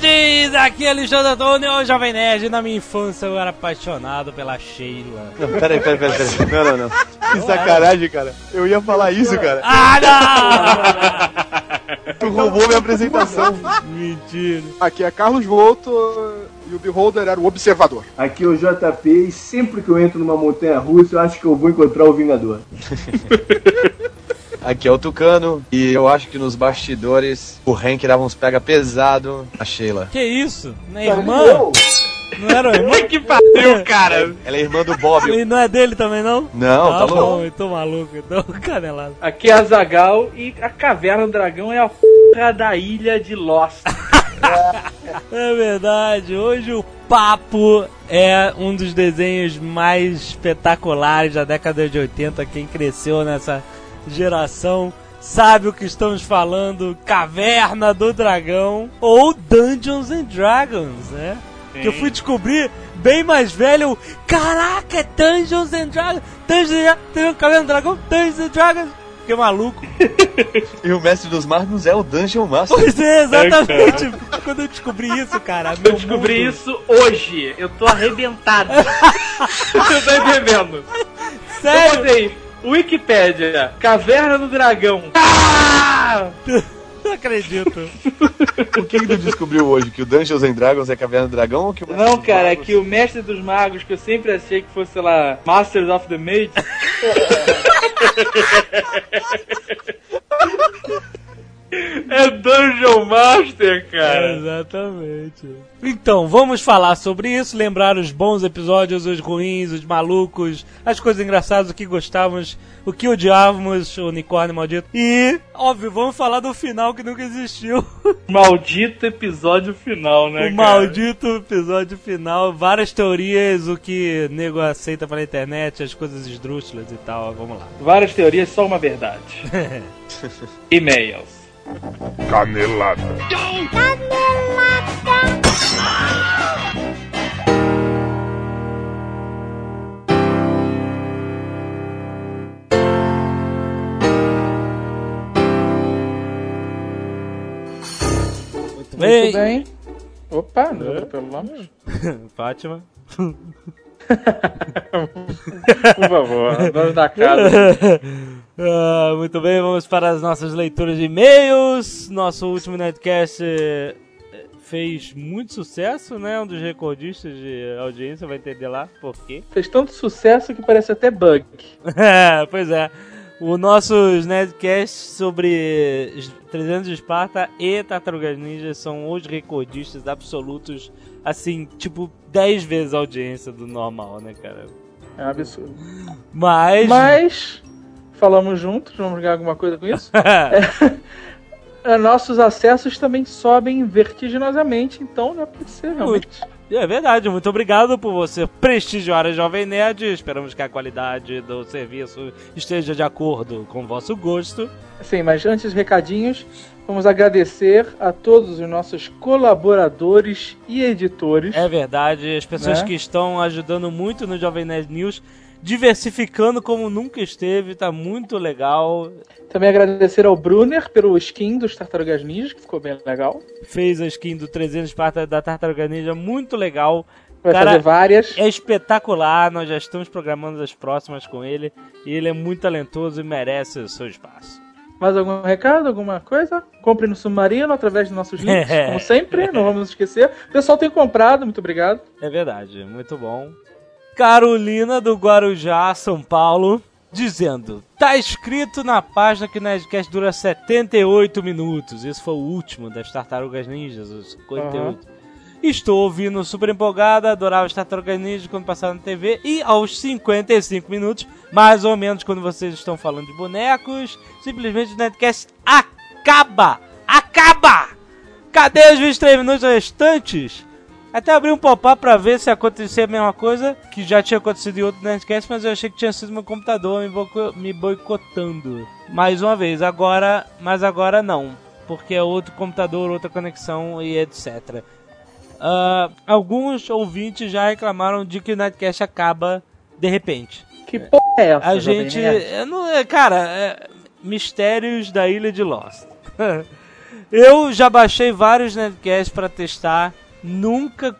Nerds! Aqui é Alexandre Antônio, o Jovem Nerd. Na minha infância eu era apaixonado pela Sheila. Não, peraí, peraí, peraí, peraí. Não, não, não. Que sacanagem, cara. Eu ia falar isso, cara. Ah, não! Tu roubou minha apresentação. Mentira. Aqui é Carlos Volto e o Beholder era o observador. Aqui é o JP e sempre que eu entro numa montanha russa eu acho que eu vou encontrar o Vingador. Aqui é o Tucano e eu acho que nos bastidores o Hank dava uns pega pesado a Sheila. Que isso? Não é irmã? Não era o irmão? Que pariu, cara! Ela é irmã do Bob. E não é dele também, não? Não, tá bom, louco. eu tô maluco, então canelado. Aqui é a Zagal e a Caverna do Dragão é a porra da ilha de Lost. É verdade, hoje o Papo é um dos desenhos mais espetaculares da década de 80. Quem cresceu nessa geração sabe o que estamos falando: Caverna do Dragão ou Dungeons and Dragons, né? Que eu fui descobrir bem mais velho. eu, Caraca, é Dungeons and Dragons! Dungeons and Dragons! Tem Caverna do Dragão? Dungeons and Dragons! Que maluco! E o mestre dos magos é o Dungeon Master. Pois é, exatamente! Quando eu descobri isso, cara, Eu meu descobri mundo- isso hoje. Eu tô arrebentado. Você tá entendendo? Eu Sério? botei Wikipédia, Caverna do Dragão. Ah! Não acredito. O que, que tu descobriu hoje? Que o Dungeons and Dragons é Caverna do Dragão ou que o mestre Não, cara, é que o mestre dos magos, que eu sempre achei que fosse, sei lá, Masters of the Mage. é Dungeon Master, cara. Exatamente. Então, vamos falar sobre isso, lembrar os bons episódios, os ruins, os malucos, as coisas engraçadas, o que gostávamos, o que odiávamos, o unicórnio maldito. E, óbvio, vamos falar do final que nunca existiu. Maldito episódio final, né, o cara? maldito episódio final, várias teorias, o que nego aceita pela internet, as coisas esdrúxulas e tal. Vamos lá. Várias teorias, só uma verdade. E-mails. Canelada. Muito Muito bem. Opa, não atropelamos. Fátima. Por favor, dono da casa. Ah, muito bem, vamos para as nossas leituras de e-mails. Nosso último Nerdcast eh, fez muito sucesso, né? Um dos recordistas de audiência vai entender lá por quê. Fez tanto sucesso que parece até bug. É, pois é. O nossos Nerdcasts sobre 300 de Esparta e Tartarugas Ninja são os recordistas absolutos, assim, tipo 10 vezes a audiência do normal, né, cara? É um absurdo. Mas. Mas, falamos juntos, vamos ganhar alguma coisa com isso? É, Nossos acessos também sobem vertiginosamente, então não pode ser realmente. É verdade, muito obrigado por você prestigiar a Jovem Nerd. Esperamos que a qualidade do serviço esteja de acordo com o vosso gosto. Sim, mas antes recadinhos, vamos agradecer a todos os nossos colaboradores e editores. É verdade, as pessoas Né? que estão ajudando muito no Jovem Nerd News, diversificando como nunca esteve, tá muito legal. Também agradecer ao Brunner pelo skin dos Tartarugas Ninja, que ficou bem legal. Fez a skin do 300 Esparta da Tartaruga Ninja muito legal. Vai Cara, fazer várias. É espetacular, nós já estamos programando as próximas com ele. E ele é muito talentoso e merece o seu espaço. Mais algum recado, alguma coisa? Compre no Submarino através dos nossos links, como sempre, não vamos esquecer. O pessoal tem comprado, muito obrigado. É verdade, muito bom. Carolina do Guarujá, São Paulo, dizendo: Tá escrito na página que o Nerdcast dura 78 minutos. Esse foi o último das Tartarugas Ninjas, os 58. Estou ouvindo super empolgada, adorava as Tartarugas Ninja quando passava na TV. E aos 55 minutos, mais ou menos quando vocês estão falando de bonecos, simplesmente o Nerdcast acaba! Acaba! Cadê os 23 minutos restantes? Até abri um pop-up pra ver se acontecia a mesma coisa, que já tinha acontecido em outro Nerdcast, mas eu achei que tinha sido meu computador me, boico- me boicotando. Mais uma vez, agora, mas agora não, porque é outro computador, outra conexão e etc. Ah, alguns ouvintes já reclamaram de que o Nerdcast acaba de repente. Que porra é essa? A gente. Eu não, é, cara, é, mistérios da ilha de Lost. eu já baixei vários Nerdcasts pra testar, nunca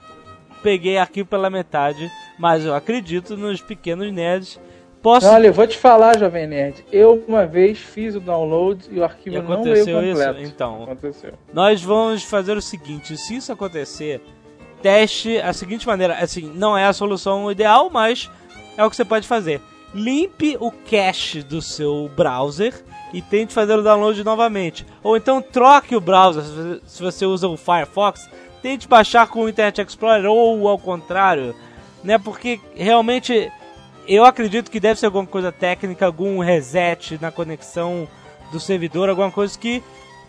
peguei arquivo pela metade, mas eu acredito nos pequenos nerds. Posso. Olha, eu vou te falar, Jovem Nerd. Eu uma vez fiz o download e o E arquivo não veio aconteceu isso? completo. Então, Aconteceu. nós vamos fazer o seguinte: se isso acontecer, teste a seguinte maneira. Assim, não é a solução ideal, mas é o que você pode fazer. Limpe o cache do seu browser e tente fazer o download novamente. Ou então troque o browser, se você usa o Firefox, tente baixar com o Internet Explorer ou ao contrário, né? Porque realmente eu acredito que deve ser alguma coisa técnica, algum reset na conexão do servidor, alguma coisa que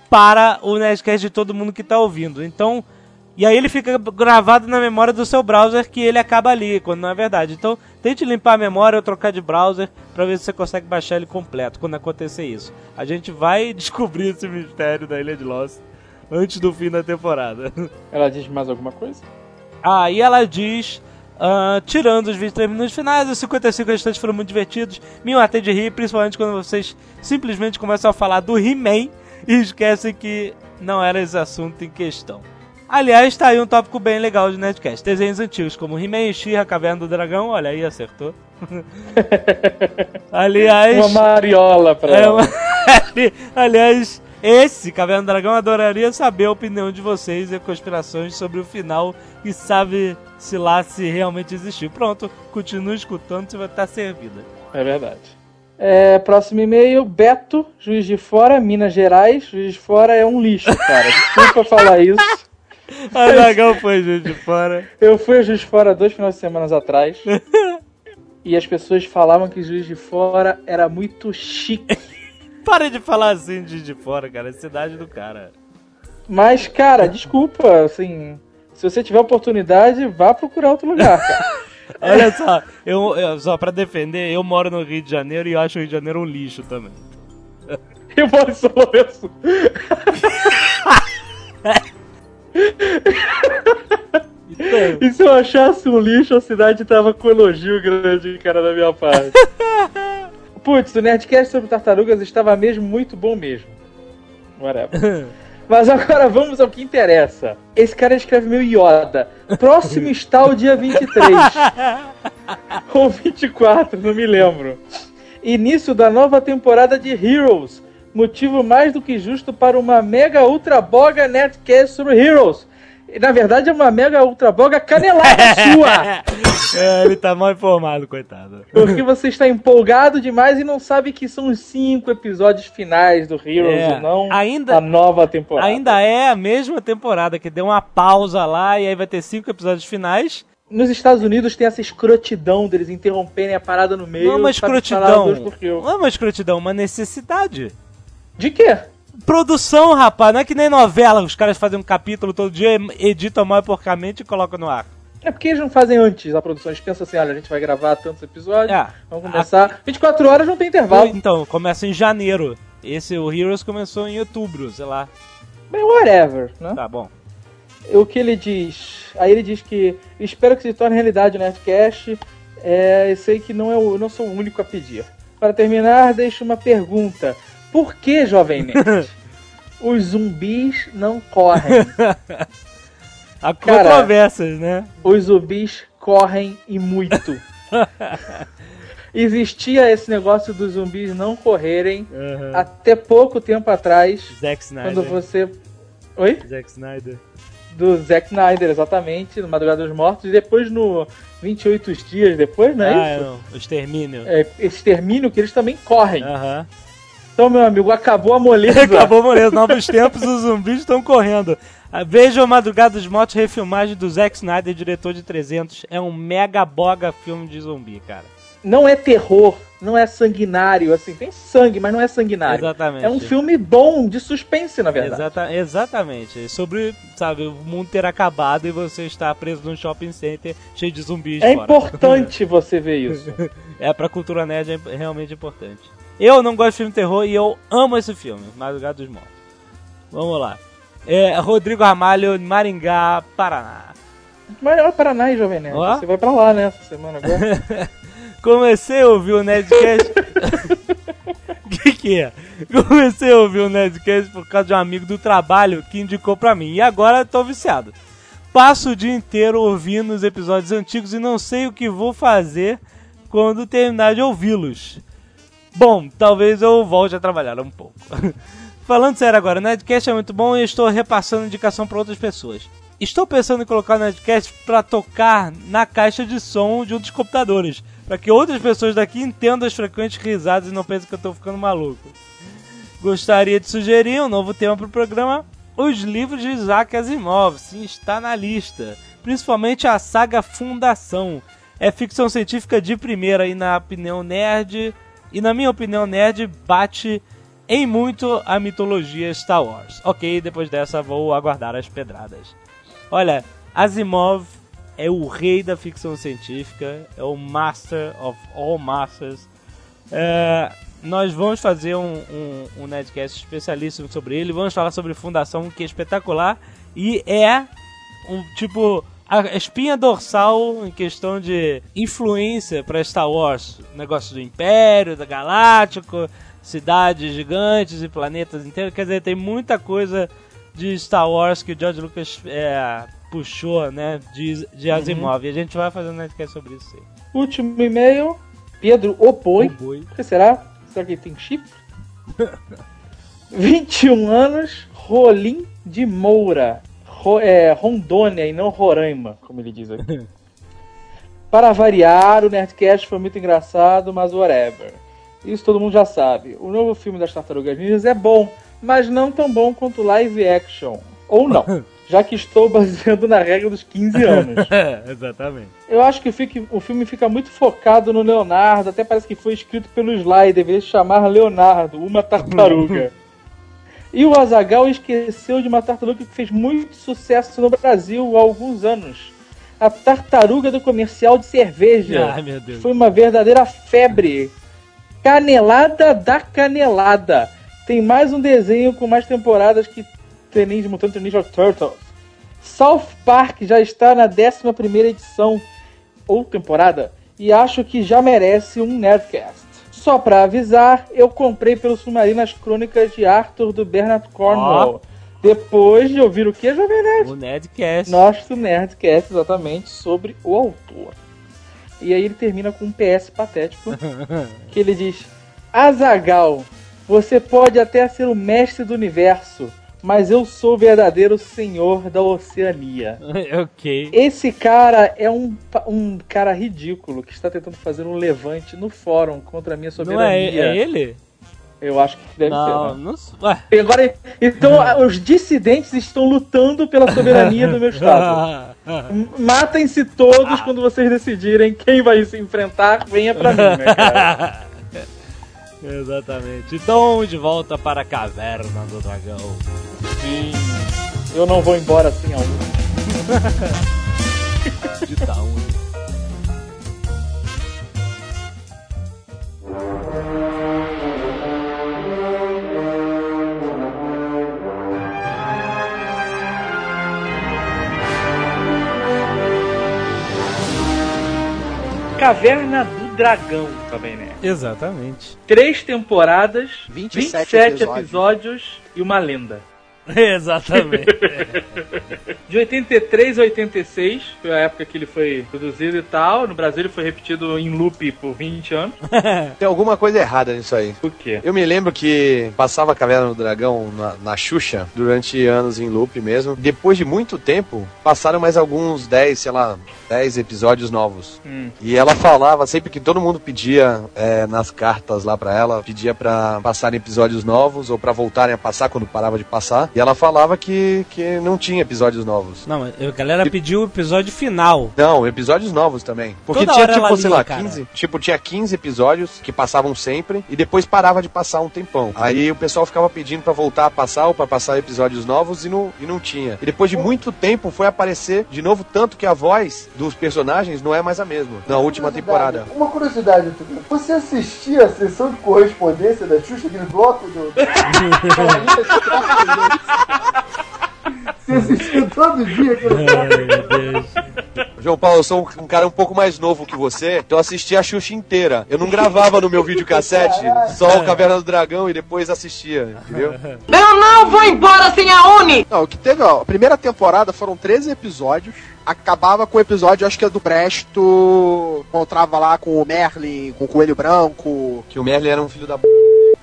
para o Nerdcast de todo mundo que tá ouvindo. Então, e aí ele fica gravado na memória do seu browser que ele acaba ali, quando não é verdade. Então, tente limpar a memória ou trocar de browser para ver se você consegue baixar ele completo quando acontecer isso. A gente vai descobrir esse mistério da Ilha de Lost antes do fim da temporada. Ela diz mais alguma coisa? Ah, e ela diz. ah, tirando os 23 minutos finais, os 55 restantes foram muito divertidos. Me matei de rir, principalmente quando vocês simplesmente começam a falar do He-Man e esquecem que não era esse assunto em questão. Aliás, tá aí um tópico bem legal de Nerdcast. Desenhos antigos, como He-Man, She-Ra, Caverna do Dragão. Olha aí, acertou. Aliás... Uma mariola pra É, ela. uma- Aliás, esse Caverna do Dragão adoraria saber a opinião de vocês e conspirações sobre o final e sabe se lá se realmente existiu. Pronto, continue escutando, você vai estar servida. É verdade. É, próximo e-mail, Beto, Juiz de Fora, Minas Gerais. Juiz de Fora é um lixo, cara. Desculpa falar isso. A dragão foi gente de fora. Eu fui a Juiz de Fora dois finais de semana atrás. e as pessoas falavam que Juiz de Fora era muito chique. Para de falar assim de de fora, cara. É cidade do cara. Mas, cara, desculpa, assim. Se você tiver oportunidade, vá procurar outro lugar, cara. Olha só, eu, eu- só pra defender, eu moro no Rio de Janeiro e eu acho o Rio de Janeiro um lixo também. Eu moro em São Lourenço. Então, E se eu achasse um lixo, a cidade tava com elogio grande, cara, da minha parte. Putz, o Nerdcast sobre tartarugas estava mesmo muito bom mesmo. Whatever. Mas agora vamos ao que interessa. Esse cara escreve meu Yoda. Próximo está o dia 23. Ou 24, não me lembro. Início da nova temporada de Heroes. Motivo mais do que justo para uma mega ultra boga Nerdcast sobre Heroes. Na verdade é uma mega ultra boga canelada sua. é, ele tá mal informado, coitado. Porque você está empolgado demais e não sabe que são os cinco episódios finais do Heroes É, não ainda- a nova temporada. Ainda é a mesma temporada, que deu uma pausa lá e aí vai ter cinco episódios finais. Nos Estados Unidos tem essa escrotidão deles interromperem a parada no meio. Não é uma escrotidão. Não é uma escrotidão, uma necessidade. De quê? Produção, rapaz, não é que nem novela, os caras fazem um capítulo todo dia, editam mal porcamente e colocam no ar. É porque eles não fazem antes a produção. Eles pensam assim, olha, a gente vai gravar tantos episódios, É. vamos começar. 24 horas não tem intervalo. Então, começa em janeiro. Esse, o Heroes começou em outubro, sei lá. Mas whatever, né? Tá bom. O que ele diz? Aí ele diz que espero que se torne realidade o Nerdcast. É, sei que não, é o, eu não sou o único a pedir. Para terminar, deixo uma pergunta. Por que, Jovem Nerd, os zumbis não correm? Há Cara- controvérsias, né? Os zumbis correm e muito. Existia esse negócio dos zumbis não correrem Uhum. até pouco tempo atrás, Zack Snyder. quando você... Oi? Zack Snyder. Do Zack Snyder, exatamente, no Madrugada dos Mortos, e depois no 28 dias depois, não é ah, isso? não. O extermínio. É, extermínio que eles também correm. Aham. Então, meu amigo, acabou a moleza. Acabou morrendo. Novos tempos, os zumbis estão correndo. Ah, Veja o Madrugada dos Mortos, refilmagem do Zack Snyder, diretor de 300. É um mega boga filme de zumbi, cara. não é terror, não é sanguinário, assim, tem sangue, mas não é sanguinário. Exatamente. É um filme bom de suspense, na verdade. Exata, exatamente. Sobre, sabe, o mundo ter acabado e você estar preso num shopping center cheio de zumbis É fora. importante você ver isso. É, pra cultura nerd é realmente importante. Eu não gosto de filme de terror e eu amo esse filme, Madrugada dos Mortos. Vamos lá. É, Rodrigo Ramalho, Maringá, Paraná. Olha Paraná aí, Jovem Nerd. Ó. Você vai pra lá, né, essa semana agora. Comecei a ouvir o Nerdcast. que que é? Comecei a ouvir o Nerdcast por causa de um amigo do trabalho que indicou pra mim. E agora tô viciado. Passo o dia inteiro ouvindo os episódios antigos e não sei o que vou fazer quando terminar de ouvi-los. Bom, talvez eu volte a trabalhar um pouco. Falando sério agora, o Nerdcast é muito bom e estou repassando indicação para outras pessoas. Estou pensando em colocar o Nerdcast para tocar na caixa de som de um dos computadores, para que outras pessoas daqui entendam as frequentes risadas e não pensem que eu estou ficando maluco. Gostaria de sugerir um novo tema para o programa: os livros de Isaac Asimov. Sim, está na lista. Principalmente a saga Fundação. É ficção científica de primeira e na opinião nerd. E na minha opinião nerd, bate em muito a mitologia Star Wars. Ok, depois dessa vou aguardar as pedradas. Olha, Asimov é o rei da ficção científica, é o Master of All Masters. É, nós vamos fazer um, um, um Nerdcast especialíssimo sobre ele. Vamos falar sobre Fundação, que é espetacular. E é um tipo. A espinha dorsal em questão de influência para Star Wars. Negócio do Império, da Galáctico, cidades gigantes e planetas inteiros. Quer dizer, tem muita coisa de Star Wars que o George Lucas é, puxou, né? De, de Asimov. E a gente vai fazer um Nerdcast sobre isso aí. Último e-mail, Pedro Opoi. Boy. O que será? Será que ele tem chifre? 21 anos, Rolim de Moura. É, Rondônia e não Roraima, como ele diz aqui. Para variar, o Nerdcast foi muito engraçado, mas whatever. Isso todo mundo já sabe. O novo filme das Tartarugas Ninjas é bom, mas não tão bom quanto live action. Ou não, já que estou baseando na regra dos 15 anos. Exatamente. Eu acho que o filme fica muito focado no Leonardo, até parece que foi escrito pelo Sly, deveria se chamar Leonardo, uma tartaruga. E o Azagal esqueceu de uma tartaruga que fez muito sucesso no Brasil há alguns anos. A tartaruga do comercial de cerveja. Ai, meu Deus. Foi uma verdadeira febre. Canelada da canelada. Tem mais um desenho com mais temporadas que Teenage Mutant Ninja Turtles. South Park já está na 11ª edição ou temporada e acho que já merece um Nerdcast. Só pra avisar, eu comprei pelo Submarino as Crônicas de Arthur do Bernard Cornwell. Depois de ouvir o que, Jovem Nerd? O Nerdcast. nosso Nerdcast exatamente sobre o autor. E aí ele termina com um PS patético que ele diz: Azagal, você pode até ser o mestre do universo, mas eu sou o verdadeiro senhor da Oceania. ok. Esse cara é um, um cara ridículo que está tentando fazer um levante no fórum contra a minha Não soberania. é, é ele? Eu acho que deve Não, ser. Né? não. s- Ué. E Agora, então, os dissidentes estão lutando pela soberania do meu estado. Matem-se todos quando vocês decidirem quem vai se enfrentar, venha pra mim, né, cara? Exatamente. Então, de volta para a caverna do dragão. Sim. Eu não vou embora assim a um. De down. Caverna do Dragão também, né? Exatamente. Três temporadas, 27 27, episódios. episódios e uma lenda. Exatamente. De 83 a 86, foi a época que ele foi produzido e tal. No Brasil ele foi repetido em loop por 20 anos. Tem alguma coisa errada nisso aí. O quê? Eu me lembro que passava a Caverna do Dragão na, na Xuxa durante anos em loop mesmo. Depois de muito tempo, passaram mais alguns 10, sei lá, 10 episódios novos. Hum. E ela falava, sempre que todo mundo pedia é, nas cartas lá pra ela, pedia pra passarem episódios novos ou pra voltarem a passar quando parava de passar. E ela falava que, que não tinha episódios novos. Não, mas a galera pediu o episódio final. Não, episódios novos também. Porque Toda tinha, tipo, sei lia, lá, cara. 15. Tipo, tinha 15 episódios que passavam sempre e depois parava de passar um tempão. Aí o pessoal ficava pedindo pra voltar a passar ou pra passar episódios novos e não, e não tinha. E depois de muito tempo foi aparecer de novo, tanto que a voz dos personagens não é mais a mesma na última temporada. Uma curiosidade, você assistia a sessão de correspondência da Xuxa, aquele bloco do. Assistia todo dia aquele bloco? Ai, meu Deus. João Paulo, eu sou um- um cara um pouco mais novo que você, então eu assisti a Xuxa inteira. Eu não gravava no meu videocassete só o Caverna do Dragão e depois assistia, entendeu? Eu não vou embora sem a Uni! Não, o que teve, ó, a primeira temporada foram 13 episódios. Acabava com o episódio, acho que é do Presto. Encontrava lá com o Merlin, com o Coelho Branco. Que o Merlin era um filho da p.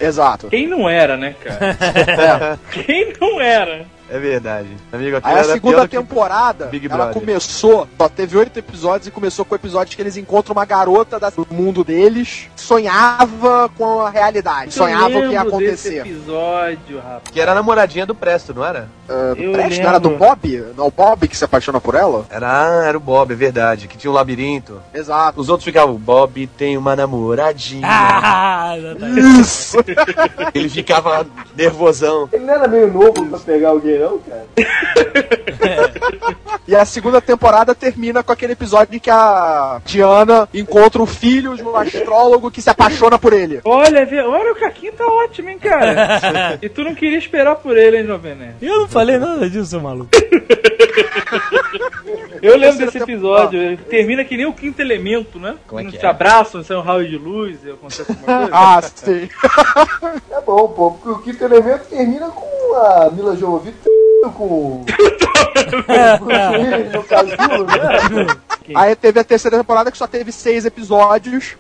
Exato. Quem não era, né, cara? Quem não era? É verdade. Amigo, aquilo Aí a era segunda que- temporada, Big ela Brother. começou, só teve oito episódios e começou com o episódio que eles encontram uma garota do mundo deles, sonhava com a realidade, sonhava o que ia Eu acontecer. Desse episódio, rapaz. Que era a namoradinha do Presto, não era? Ah, do Eu Presto, não era do. Bob? Não, o Bob que se apaixona por ela? Era, era o Bob, é verdade. Que tinha um labirinto. Exato. Os outros ficavam, Bob tem uma namoradinha. Ah. Isso! Ele ficava nervosão. Ele não era meio novo pra pegar alguém, cara? E a segunda temporada termina com aquele episódio em que a Diana encontra o filho de um astrólogo que se apaixona por ele. Olha, olha o Caquinho tá ótimo, hein, cara? e tu não queria esperar por ele, hein, Jovem Nerd? Eu não falei nada disso, seu maluco. Eu lembro desse episódio, ele termina que nem o quinto elemento, né? Como é que se é? abraçam, sai um raio de luz e acontece alguma coisa. Ah, sim. É bom, pô, porque o quinto elemento termina com a Mila Jovovich com o no casulo, né? Aí teve a terceira temporada que só teve seis episódios.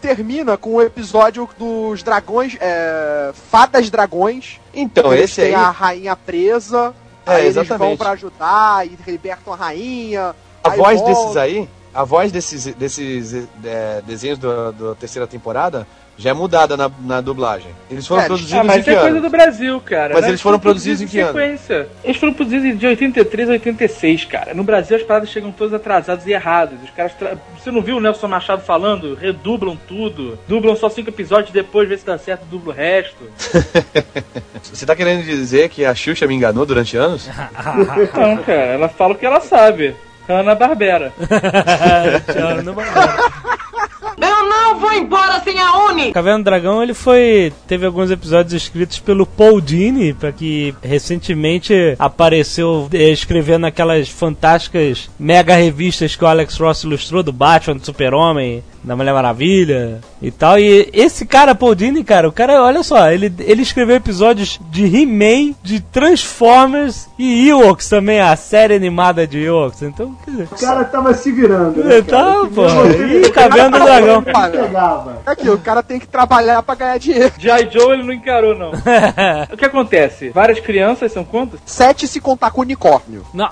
Termina com o episódio dos dragões, é, fadas dragões. Então, esse aí. têm a rainha presa. É, aí eles exatamente. vão pra ajudar e libertam a rainha. A voz voltam. desses aí, a voz desses, desses é, desenhos da terceira temporada já é mudada na, na dublagem. Eles foram É, produzidos Ah, mas em isso que é coisa ano? do Brasil, cara. Mas né? eles foram produzidos em que ano? sequência. Eles foram produzidos de 83 a 86, cara. No Brasil as paradas chegam todas atrasadas e erradas. Os caras. tra- Você não viu o Nelson Machado falando? Redublam tudo. Dublam só cinco episódios depois, vê se dá certo, dubla o resto. Você tá querendo dizer que a Xuxa me enganou durante anos? Não, cara, ela fala o que ela sabe. Hanna Barbera. Embora. Eu não vou embora sem a Uni! Caverna do Dragão, ele foi. Teve alguns episódios escritos pelo Paul Dini, pra que recentemente apareceu eh, escrevendo aquelas fantásticas mega revistas que o Alex Ross ilustrou do Batman, do Super-Homem, da Mulher Maravilha e tal. E esse cara, Paul Dini, cara, o cara, olha só, ele, ele escreveu episódios de He-Man, de Transformers e Ewoks também, a série animada de Ewoks. Então, quer dizer. O cara tava se virando, né? Tá, cara? Que pô. Ih, Caverna do Dragão. Ele pegava. É aquilo, o cara tem que trabalhar pra ganhar dinheiro. G.I. Joe ele não encarou, não. o que acontece? Várias crianças são quantas? Sete se contar com unicórnio. Não.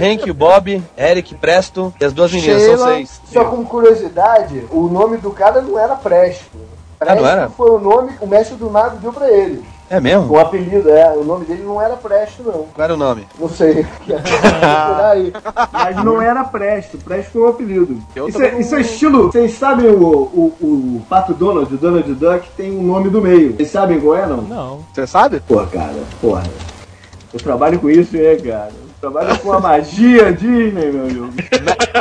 Hank, o Bob, Eric, Presto e as duas meninas, são Sheila. seis. Só como curiosidade, o nome do cara não era Presto. Presto Ah, não era? foi o nome que o mestre do nada deu pra ele. É mesmo? O apelido, é. O nome dele não era Presto, não. Qual era o nome? Não sei. Mas não era Presto. Presto foi o apelido. Eu Isso é, isso é estilo. Vocês sabem o, o, o Pato Donald, o Donald Duck, tem um nome do meio. Vocês sabem qual é, não? não. Você sabe? Pô, cara, porra. Eu trabalho com isso, né, cara? Eu trabalho com a magia Disney, meu amigo.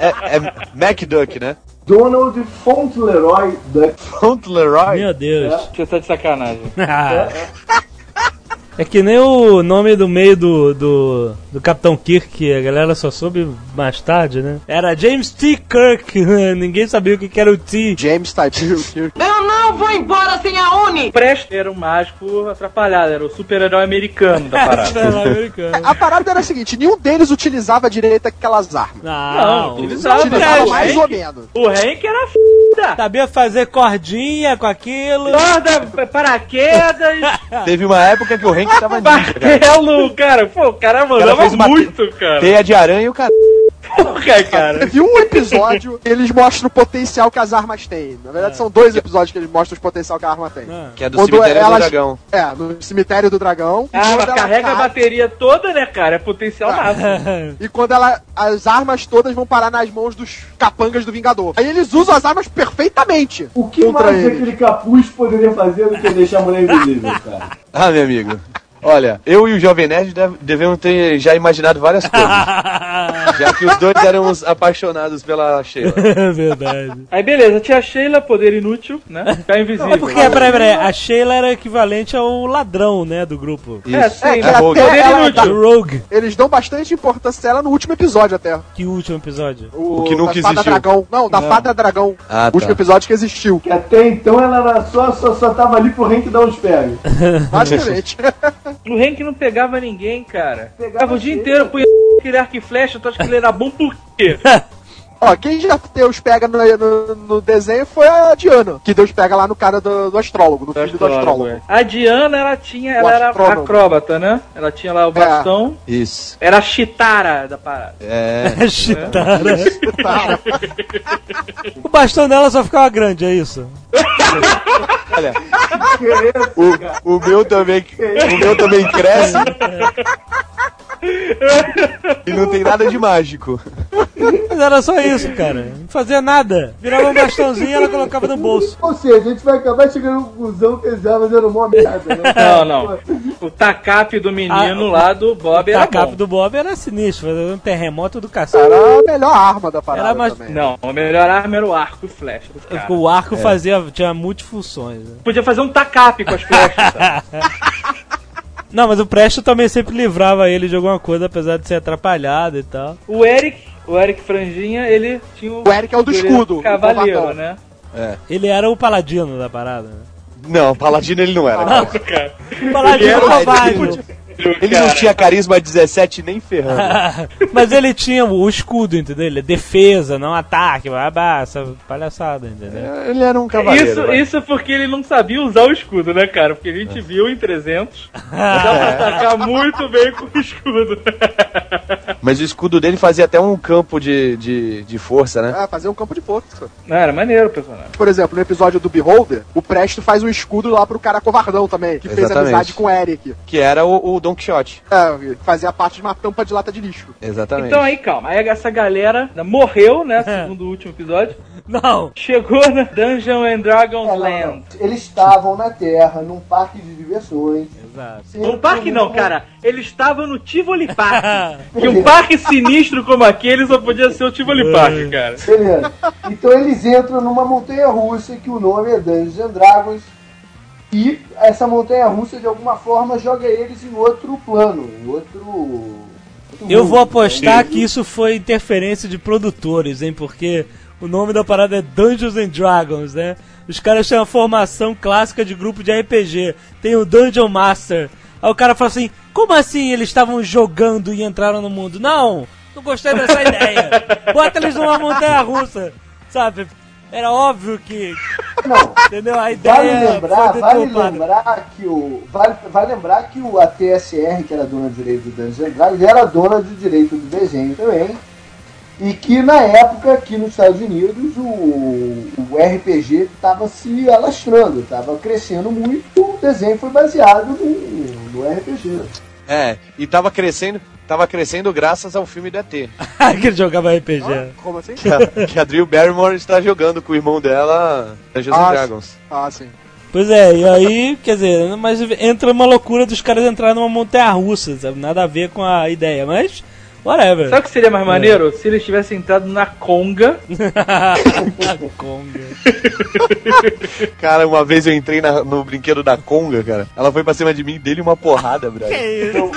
É, é MacDuck, né? Donald Fauntleroy Duck. Fauntleroy? Meu Deus. Você tá de sacanagem. É que nem o nome do meio do, do, do Capitão Kirk, que a galera só soube mais tarde, né? Era James T. Kirk, ninguém sabia o que que era o T. James Type. Eu não vou embora sem a Uni! Presto era um mágico atrapalhado, era o super-herói americano da parada. Era americano. A parada era a seguinte, nenhum deles utilizava direito aquelas armas. Não, Não, utilizava, Utilizava Presto. mais ou menos. O Hank era f. sabia fazer cordinha com aquilo. Corda, paraquedas, Teve uma época que o Hank tava ninja, cara. martelo, cara. Pô, o cara mandava uma muito, cara. Teia de aranha e o cara. Porra, cara. Teve um episódio que eles mostram o potencial que as armas têm. Na verdade, são dois episódios que eles mostram o potencial que a arma tem. Ah. Que é do Quando cemitério do elas- dragão. É, no cemitério do dragão. E Ah, quando ela ela carrega a cai- bateria toda, né, cara? É potencial máximo. E quando ela. As armas todas vão parar nas mãos dos capangas do Vingador. Aí eles usam as armas perfeitamente. O que mais eles. aquele capuz poderia fazer do que deixar a mulher invisível, cara? Ah, meu amigo. Olha, eu e o Jovem Nerd deve- devemos ter já imaginado várias coisas. já que os dois eram os apaixonados pela Sheila. É verdade. Aí beleza, tinha a Sheila, poder inútil, né? Ficar invisível. É porque, peraí, peraí, a Sheila era equivalente ao ladrão, né, do grupo. É, Isso. sim, É, Rogue. poder até ela inútil. O Rogue, Eles dão bastante importância a ela no último episódio até. que último episódio. O, O que nunca da Fada existiu. Dragão. Não, da Fada Dragão. Ah, O último tá. episódio que existiu. Que até então ela só, só, só tava ali pro Hank dar uns pega. Basicamente. O Hank não pegava ninguém, cara. Pegava o dia inteiro, punha aquele arco e flecha, tu acha que ele era bom por quê? Ó, quem já deu os pega no, no- no desenho foi a Diana, que deu os pega lá no cara do, do astrólogo, no filho do astrólogo. é. A Diana, ela tinha, O ela era astrônomo. acróbata, né? Ela tinha lá o bastão. Isso. Era a Chitara da parada. É. Chitara. Tá. O bastão dela só ficava grande, é isso? Olha, o, o meu também. O meu também cresce. E não tem nada de mágico. Mas era só isso, cara. Não fazia nada. Virava um bastãozinho e ela colocava no bolso. Ou seja, a gente vai acabar chegando à conclusão que eles estavam fazendo mó merda, né? Não, não. O tacape do menino lá do Bob O era tacape bom. do Bob era sinistro, fazia um terremoto do cacete. Era a melhor arma da parada Era mais- também. Não, a melhor arma era o arco e flecha. O arco fazia, tinha multifunções. né? Podia fazer um tacape com as flechas. Não, mas o Presto também sempre livrava ele de alguma coisa, apesar de ser atrapalhado e tal. O Eric, o Eric Franjinha, ele tinha o. O Eric é o do ele escudo, o Cavaleiro, né? Ele era o paladino da parada. né? Não, Paladino ele não era. cara. O paladino era o- covarde. Ele não tinha carisma 17 nem ferrando. Mas ele tinha o escudo, entendeu? Ele é defesa, não ataque, blá, essa palhaçada, entendeu? Ele era um cavaleiro. Isso, vai. isso porque ele não sabia usar o escudo, né, cara? Porque a gente viu em 300. Dá pra atacar muito bem com o escudo. Mas o escudo dele fazia até um campo de, de, de força, né? É, fazer um campo de força. Não, era maneiro o personagem. Por exemplo, no episódio do Beholder, o Presto faz um escudo lá pro cara covardão também, que fez Exatamente. amizade com o Eric. Que era o, o Don Quixote. É, fazia parte de uma tampa de lata de lixo. Exatamente. Então aí, calma. Aí essa galera morreu, né? Segundo o último episódio. Não! Chegou na Dungeon and Dragons É, Land. Eles estavam na Terra, num parque de diversões. Exato. No parque não, cara. Ele estava no Tivoli Park. que um parque sinistro como aquele só podia ser o Tivoli Park, cara. Beleza. Então eles entram numa montanha russa que o nome é Dungeons and Dragons. E essa montanha russa, de alguma forma, joga eles em outro plano, em outro. outro Eu vou apostar que isso foi interferência de produtores, hein? Porque o nome da parada é Dungeons and Dragons, né? Os caras têm uma formação clássica de grupo de RPG. Tem o Dungeon Master. Aí o cara fala assim: como assim eles estavam jogando e entraram no mundo? Não! Não gostei dessa ideia! Bota eles numa montanha russa! Sabe? Era óbvio que. Não, Entendeu? A ideia Vale lembrar, vale lembrar que o. Vale, vale lembrar que o a TSR, que era dona do direito do Dungeons and Dragons, era dona do direito do desenho também. E que na época aqui nos Estados Unidos o, o RPG estava se alastrando, estava crescendo muito, o desenho foi baseado no, no RPG. É, e tava crescendo, tava crescendo graças ao filme do ET. que ele jogava RPG. Como assim? Que a, que a Drew Barrymore está jogando com o irmão dela, Dungeons Ah, Dragons. Ah, sim. Pois é, e aí, quer dizer, mas entra uma loucura dos caras entrarem numa montanha russa, sabe? Nada a ver com a ideia, mas whatever. Sabe o que seria mais maneiro? Se eles tivessem entrado na Conga. Conga. Cara, uma vez eu entrei na- no brinquedo da Conga, cara. Ela foi pra cima de mim, dele uma porrada, brother. isso?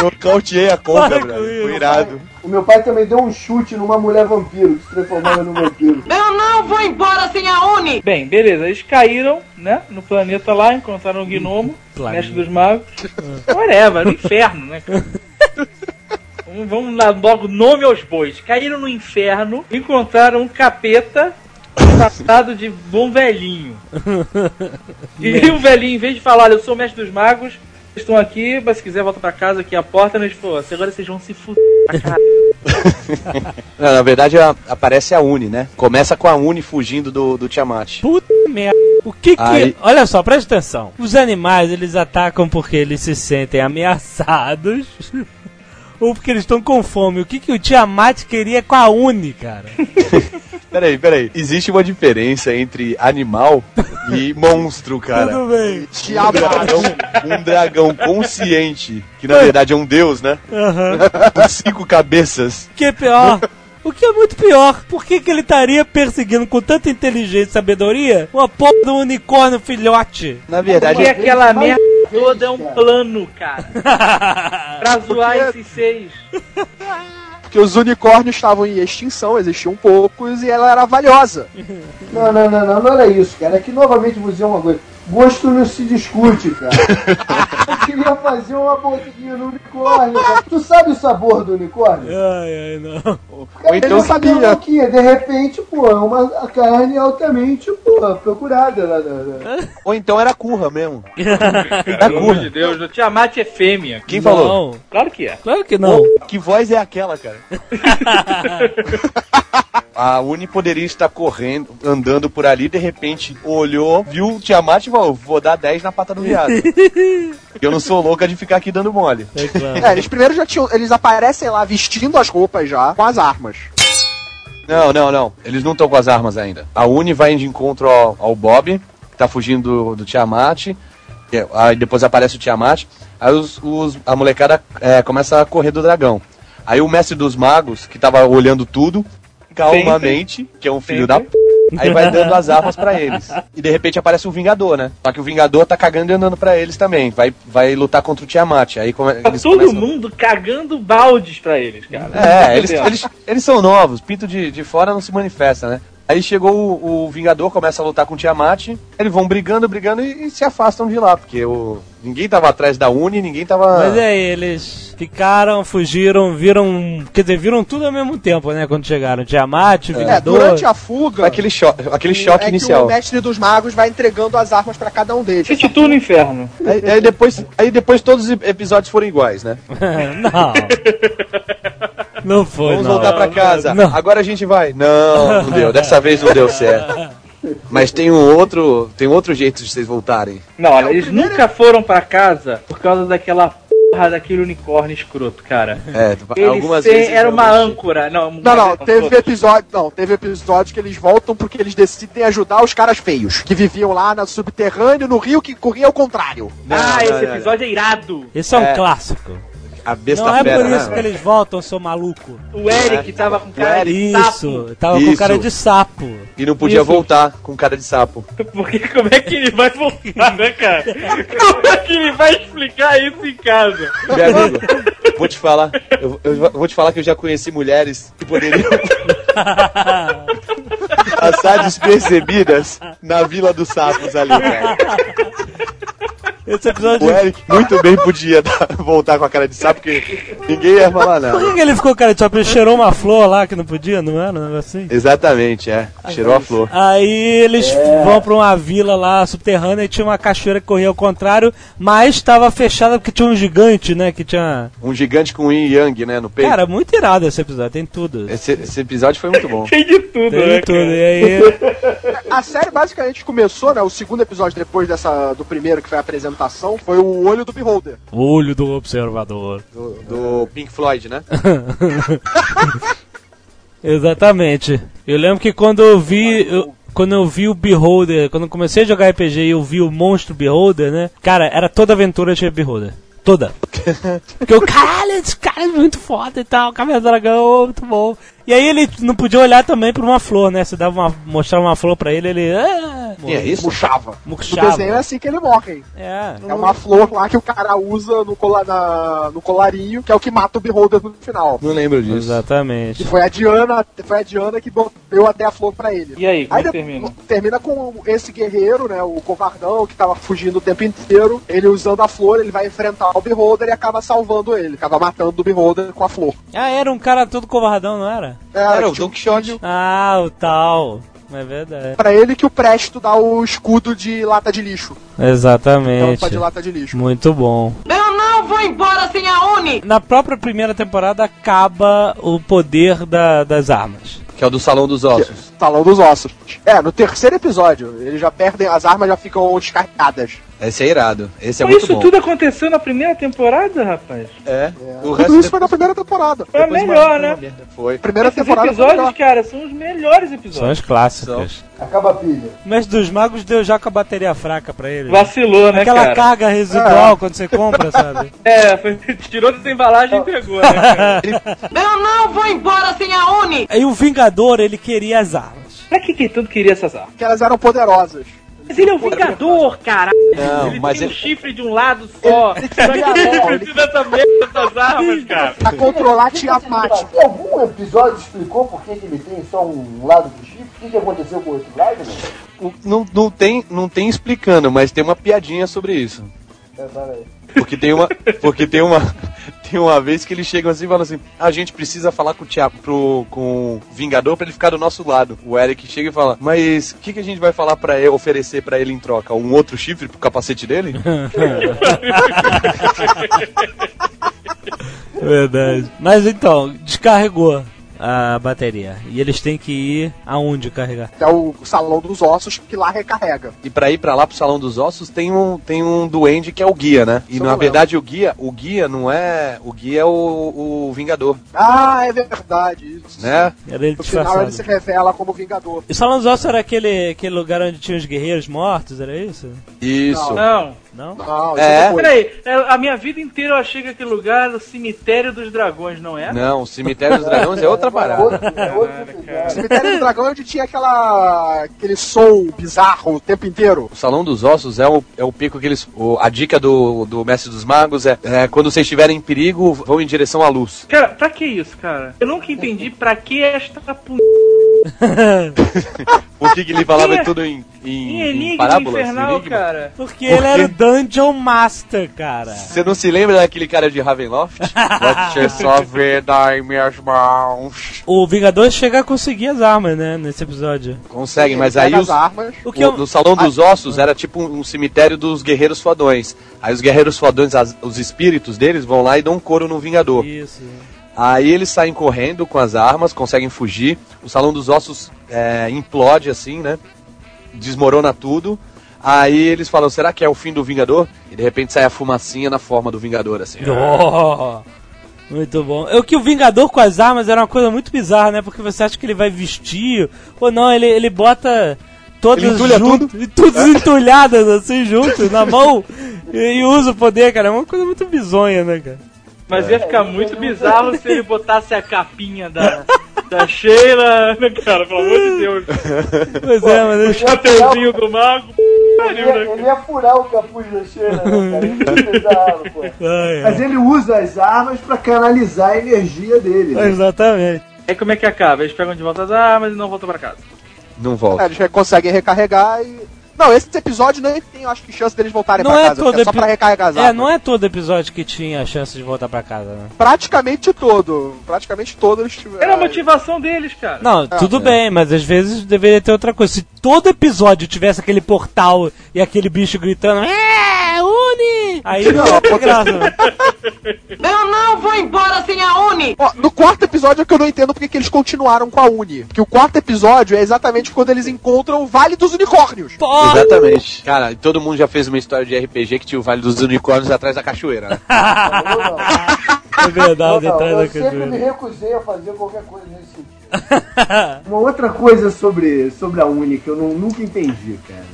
Eu cauteei a Conga, Para isso. Foi irado. O meu pai também deu um chute numa mulher vampiro, que se transformava num vampiro. Eu não vou embora sem a Uni! Bem, beleza, eles caíram, né? No planeta lá, encontraram o gnomo, Planeta. mestre dos magos. Whatever, no inferno, né, cara? Vamos- lá, logo nome aos bois. Caíram no inferno, encontraram um capeta tratado de bom velhinho. E o velhinho, em vez de falar, olha, eu sou o mestre dos magos, vocês estão aqui, mas se quiser volta pra casa, aqui é a porta? Ele falou, "Assim, agora vocês vão se fuder. Não, na verdade a- aparece a Uni, né? Começa com a Uni fugindo do, do Tiamat. Puta merda. O que que. Aí- Olha só, presta atenção. Os animais eles atacam porque eles se sentem ameaçados. Ou porque eles estão com fome. O que, que o Tiamat queria com a Uni, cara? Peraí, peraí. Existe uma diferença entre animal e monstro, cara. Tudo bem. Um dragão, um dragão consciente, que na verdade é um deus, né? Aham. Com cinco cabeças. O que é pior? O que é muito pior? Por que, que ele estaria perseguindo com tanta inteligência e sabedoria uma porra do unicórnio filhote? Na verdade, Porque aquela mais merda toda é um cara. plano, cara. pra zoar Porque- esses seis. Porque os unicórnios estavam em extinção, existiam poucos e ela era valiosa. Não, não, não, não, não era isso, cara. É que novamente vou dizer uma coisa. Gosto não se discute, cara. Eu queria fazer uma boquinha no unicórnio, cara. Tu sabe o sabor do unicórnio? Ai, ai, não. ou Ele então sabia sabia. boquinha, de repente, pô, é uma carne altamente, pô, procurada lá na- na- Ou então era curra mesmo. Pelo amor de Deus, o Tiamat é fêmea. Quem falou? Não, Claro que é. claro que não. Que voz é aquela, cara? A Uni poderia estar correndo, andando por ali, de repente olhou, viu o Tiamat e falou: vou dar 10 na pata do viado. Eu não sou louca de ficar aqui dando mole. É claro. É, eles primeiro já tinham. Eles aparecem lá vestindo as roupas já, com as armas. Não, não, não. Eles não estão com as armas ainda. A Uni vai de encontro ao, ao Bob, que tá fugindo do, do Tiamat. e- Aí depois aparece o Tiamat. Aí os, os- a molecada é, começa a correr do dragão. Aí o mestre dos magos, que tava olhando tudo, calmamente, que é um filho da p. Aí vai dando as armas pra eles. E de repente aparece o Vingador, né? Só que o Vingador tá cagando e andando pra eles também. Vai, vai lutar contra o Tiamat. Aí come, Tá todo começam- mundo cagando baldes pra eles, cara. é, eles, eles, eles são novos, pinto de, de fora não se manifesta, né? Aí chegou o, o Vingador, começa a lutar com o Tiamat, eles vão brigando, brigando e, e se afastam de lá, porque o, ninguém tava atrás da Uni, ninguém tava. Mas é eles ficaram, fugiram, viram. Quer dizer, viram tudo ao mesmo tempo, né? Quando chegaram. Tiamat, É, Vingador. durante a fuga. Aquele, cho aquele choque é que inicial. o mestre dos magos vai entregando as armas pra cada um deles. City Tour no inferno. Aí, aí depois, aí depois todos os episódios foram iguais, né? não. Não foi, Vamos não. voltar pra casa. Não. Agora a gente vai. Não, não deu. Dessa vez não deu certo. Mas tem um outro, tem um outro jeito de vocês voltarem. Não, olha, eles nunca foram pra casa por causa daquela porra daquele unicórnio escroto, cara. É, Ele algumas se- vezes era uma âncora. Não, Não, não, teve todos. episódio. Não, teve episódio que eles voltam porque eles decidem ajudar os caras feios. Que viviam lá no subterrâneo, no rio, que corria ao contrário. Não, ah, não, esse não, não. episódio é irado. Esse é um É. clássico. A besta Não é fera, por isso né? que eles voltam, seu maluco. O Eric tava com cara de Isso, tava com Isso. cara de sapo. E não podia Isso. voltar com cara de sapo. sapo. Porque como é que ele vai voltar, né, cara? Como é que ele vai explicar isso em casa? Meu amigo, vou te falar, eu, eu vou te falar que eu já conheci mulheres que poderiam passar despercebidas na Vila dos Sapos ali, cara. Esse episódio. O Eric muito bem podia dar- voltar com a cara de sapo, porque ninguém ia falar Por nada. que, que ele ficou cara de sapo? Ele cheirou uma flor lá que não podia, não era? Um negócio assim? Exatamente, é. Cheirou a flor. Aí eles vão pra uma vila lá subterrânea e tinha uma cachoeira que corria ao contrário, mas estava fechada porque tinha um gigante, né? Que tinha. Um gigante com yin yang, né, no peito. Cara, muito irado esse episódio, tem tudo. Esse, esse episódio foi muito bom. Tem de tudo, Tem né, tudo. cara? E aí. A série basicamente começou, né? O segundo episódio depois dessa do primeiro, que foi a apresentação, foi o olho do Beholder. Olho do observador. Do, do Pink Floyd, né? Exatamente. Eu lembro que quando eu vi. eu- quando eu vi o Beholder, quando eu comecei a jogar RPG e eu vi o monstro Beholder, né? Cara, era toda aventura tinha Beholder. Toda. Porque eu, caralho, esse cara é muito foda e tal, Caverna do Dragão, muito bom. E aí ele não podia olhar também pra uma flor, né? Você dava uma, mostrava uma flor pra ele, ele. Ah, E é isso? Murchava. No Murchava. desenho é assim que ele morre. É. É uma flor lá que o cara usa no, cola, na- no colarinho, que é o que mata o Beholder no final. Não lembro disso. E Exatamente. foi a Diana, foi a Diana que deu até a flor pra ele. E aí, como é que de- termina? termina com esse guerreiro, né? O covardão que tava fugindo o tempo inteiro. Ele usando a flor, ele vai enfrentar o Beholder e acaba salvando ele. Acaba matando o Beholder com a flor. Ah, era um cara todo covardão, não era? Era o tipo, Don Quixote. Ah, o tal. É verdade. Pra ele que o Presto dá o escudo de lata de lixo. Tampa Exatamente. de lata de lixo. Muito bom. Eu não vou embora sem a Uni! Na própria primeira temporada acaba o poder da- das armas. Que é o do Salão dos Ossos. Salão dos Ossos. É, no terceiro episódio, eles já perdem, as armas já ficam descarregadas. Esse é irado. Esse é Pô, muito isso bom. tudo aconteceu na primeira temporada, rapaz? É. O Tudo isso foi na primeira temporada. Foi a melhor, né? merda. Foi. Primeira Esses temporada foi episódios, melhor. cara, são os melhores São episódios. as clássicas. Acaba a pilha. O Mestre dos Magos deu já com a bateria fraca pra ele. Vacilou, né, Aquela cara? carga residual quando você compra, sabe? É, foi, tirou dessa embalagem e entregou, né, cara? Eu não vou embora sem a Uni! Aí o Vingador, ele queria as armas. pra que que tanto queria essas armas? Que elas eram poderosas. Mas ele é um vingador, cara. Não, ele mas tem ele- um chifre de um lado só. Pra que ele precisa dessa merda dessas armas, cara? Pra controlar Tiamat. Em algum episódio explicou por que, ele tem só um lado do chifre? O que, que aconteceu com o outro lado? Não? O- Não, não, tem, não tem explicando, mas tem uma piadinha sobre isso. É, fala aí. Porque tem uma. Porque tem uma. Tem uma vez que eles chegam assim e falam assim: "Ah, a gente precisa falar com o Tia, pro, com o Vingador pra ele ficar do nosso lado. O Eric chega e fala: Mas o que, que a gente vai falar para ele, oferecer pra ele em troca? Um outro chifre pro capacete dele? Verdade. Mas então, descarregou a bateria. E eles têm que ir aonde carregar? É o Salão dos Ossos que lá recarrega. E pra ir pra lá pro Salão dos Ossos tem um, tem um duende que é o guia, né? E na não verdade o guia, o guia não é. O guia é o, o Vingador, Ah, é verdade. Isso. né? Era ele No final ele se disfarçado. revela como Vingador. E Salão dos Ossos era aquele, aquele lugar onde tinha os guerreiros mortos, era isso? Isso. Não. Não? Não, É. é. Peraí, é, a minha vida inteira eu achei que aquele lugar era o cemitério dos dragões, não é? Não, o Cemitério dos Dragões é outra parada. Outro, é outro cara. Cemitério do Dragão é onde tinha aquela. aquele som bizarro o tempo inteiro. O Salão dos Ossos é o, é o pico que eles. o- a dica do, do Mestre dos Magos é, é quando vocês estiverem em perigo, vão em direção à luz. Cara, pra que isso, cara? Eu nunca entendi pra que esta p... Por que, que ele falava É. tudo em, em, em em parábolas? infernal, Enigma? cara. Porque ele era o Dungeon Master, cara. Você não se lembra daquele cara de Ravenloft? Você só vê em minhas mãos. O Vingador chega a conseguir as armas, né, nesse episódio. Consegue, mas aí os, armas. O que o- eu... no Salão dos Ossos era tipo um, um cemitério dos guerreiros fodões. Aí os guerreiros fodões, as- os espíritos deles vão lá e dão um couro no Vingador. Isso. Aí eles saem correndo com as armas, conseguem fugir. O Salão dos Ossos é, implode assim, né? Desmorona tudo. Aí eles falam, será que é o fim do Vingador? E de repente sai a fumacinha na forma do Vingador, assim. Oh, muito bom. É o que o Vingador com as armas era uma coisa muito bizarra, né? Porque você acha que ele vai vestir, ou não, ele, ele bota todas Ele entulha junto, todas entulhadas assim junto na mão e, e usa o poder, cara. É uma coisa muito bizonha, né, cara? Mas ia ficar muito bizarro se ele botasse a capinha da, da Sheila, né, cara? Pelo amor de Deus. Pois é, mas O ele... chapeuzinho do mago. Ele ia, ele ia furar o capuz da Sheila, né, cara? Ele ia pesar, pô. Ai, Mas ele usa as armas pra canalizar a energia dele. né? Exatamente. Aí como é que acaba? Eles pegam de volta as armas e não voltam pra casa. Não É, volta. eles re- conseguem recarregar e. Não, esse episódio nem tem, eu acho que, chance deles voltarem Não pra é casa. todo É só pra recarregar as É, não é todo episódio que tinha a chance de voltar pra casa, né? Praticamente todo. Praticamente todo eles tiveram. Era a motivação deles, cara. Não, tudo bem, mas às vezes deveria ter outra coisa. Se todo episódio tivesse aquele portal e aquele bicho gritando, é, Uni! Aí não, Não, tem graça. Eu não vou embora sem a Uni! Ó, no quarto episódio é que eu não entendo porque que eles continuaram com a Uni. Que o quarto episódio é exatamente quando eles encontram o Vale dos Unicórnios. Porra! Exatamente. Cara, todo mundo já fez uma história de RPG que tinha o Vale dos Unicórnios atrás da cachoeira, né? Eu não. É Eu, verdade, não, atrás eu da sempre me cachoeira. recusei a fazer qualquer coisa nesse sentido. Uma outra coisa sobre, sobre a Uni que eu não- nunca entendi, cara.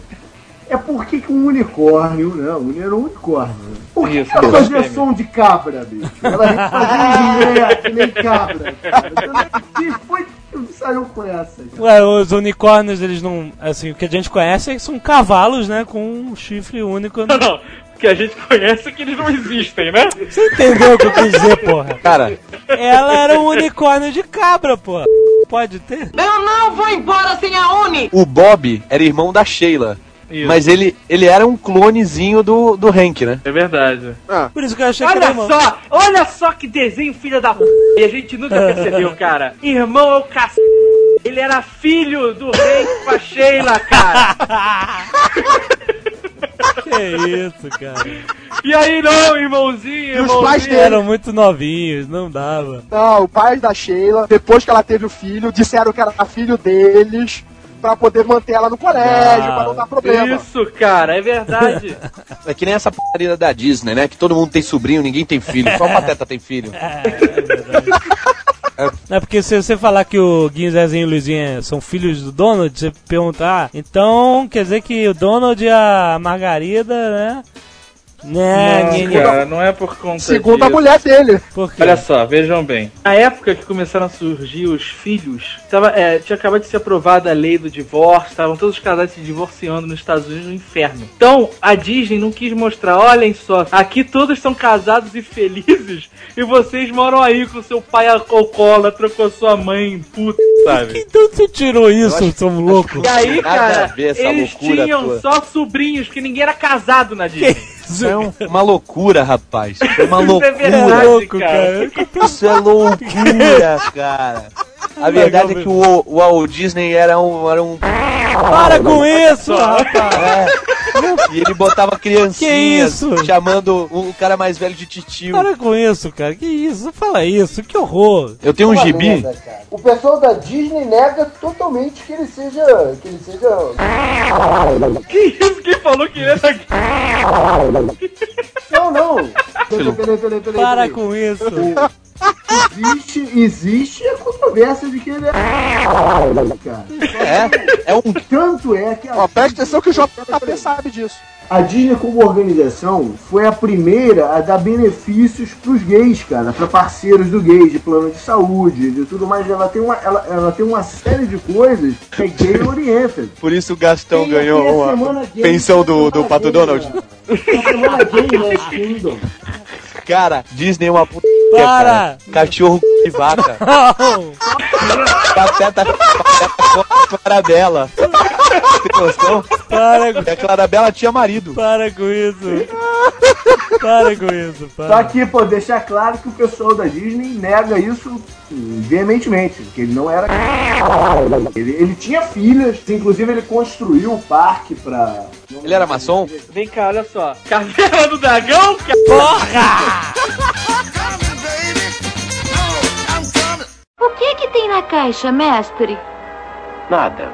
É por que, um unicórnio, né? A Uni era um unicórnio. né? Por que, Isso, ela fazia gostei, som de cabra, bicho? Ela fazia que nem cabra, cara. Então, Que foi que saiu com essa? Cara? Ué, os unicórnios, eles não. Assim, o que a gente conhece são cavalos, né? Com um chifre único. Não, não. O que a gente conhece é que eles não existem, né? Você entendeu o que eu quis dizer, porra? Cara, Ela era um unicórnio de cabra, porra. Pode ter? Eu não vou embora sem a Uni! o Bob era irmão da Sheila. Isso. Mas ele, ele era um clonezinho do, do Hank, né? É verdade. Por isso que eu achei que era Olha irmão. só, olha só que desenho filha da p... E a gente nunca percebeu, cara. Irmão é o cac... Ele era filho do rei com a Sheila, cara. Que isso, cara. E aí, não, irmãozinho, E os pais irmãozinho. dele? Eram muito novinhos, não dava. Não, o pai da Sheila, depois que ela teve o filho, disseram que era filho deles pra poder manter ela no colégio, Ah, pra não dar problema. Isso, cara, é verdade. É que nem essa porcaria da Disney, né? Que todo mundo tem sobrinho, ninguém tem filho. Só o Pateta tem filho. É porque se você falar que o Guinho, Zezinho e o Luizinho são filhos do Donald, você perguntar, ah, então quer dizer que o Donald e a Margarida, né? Né, Não, cara, não é por conta Segundo a disso. mulher dele. Por quê? Olha só, vejam bem. Na época que começaram a surgir os filhos, tava, é, tinha acabado de ser aprovada a lei do divórcio, estavam todos os casais se divorciando nos Estados Unidos no inferno. Então, a Disney não quis mostrar, olhem só, aqui todos são casados e felizes, e vocês moram aí com seu pai alcoólatra, com a sua mãe puta, sabe? Então você tirou isso, seu louco? E aí, a cara, eles tinham tua. só sobrinhos, que ninguém era casado na Disney. Isso é um- uma loucura, rapaz. É uma Isso é loucura. verdade, louco, cara. Isso é loucura, cara. A verdade é que o, o Walt Disney era um. Era um Para com isso, rapaz! é. E ele botava criancinhas Que isso? chamando o, cara mais velho de titio. Para com isso, cara. Que isso? Não fala isso. Que horror. Eu tenho um Uma gibi. merda. O pessoal da Disney nega totalmente que ele seja. que ele seja. Que isso? Quem falou que era Não, não! Peraí, peraí, peraí, peraí. Para com isso. Existe, existe a controvérsia de que ele é. Cara. É, é um. Tanto é que a, Ó, presta atenção que o JP sabe disso. a Disney, como organização, foi a primeira a dar benefícios pros gays, cara, pra parceiros do gay, de plano de saúde, de tudo mais. Ela tem uma, ela, ela tem uma série de coisas que é gay orienta. Por isso o Gastão Tem- ganhou uma pensão do, do Pato gay, Donald. cara. A semana gay, né, Kingdom. Cara, Disney é uma puta. Para! cara. Cachorro de vaca. Não. Pateta, pateta Clarabela. Tem noção? Para com E a Clarabela tinha marido. Para com isso. Para com isso. Só Para. que, pô, deixar claro que o pessoal da Disney nega isso veementemente, que ele não era. Ele, ele tinha filhas, inclusive ele construiu o parque pra. Ele era maçom? Vem cá, olha só. Caverna do Dragão, cara. O que que tem na caixa, mestre? Nada?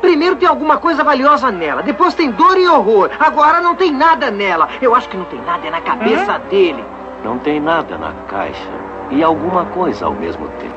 Primeiro tem alguma coisa valiosa nela, depois tem dor e horror. Agora não tem nada nela. Eu acho que não tem nada é na cabeça dele. Não tem nada na caixa e alguma coisa ao mesmo tempo.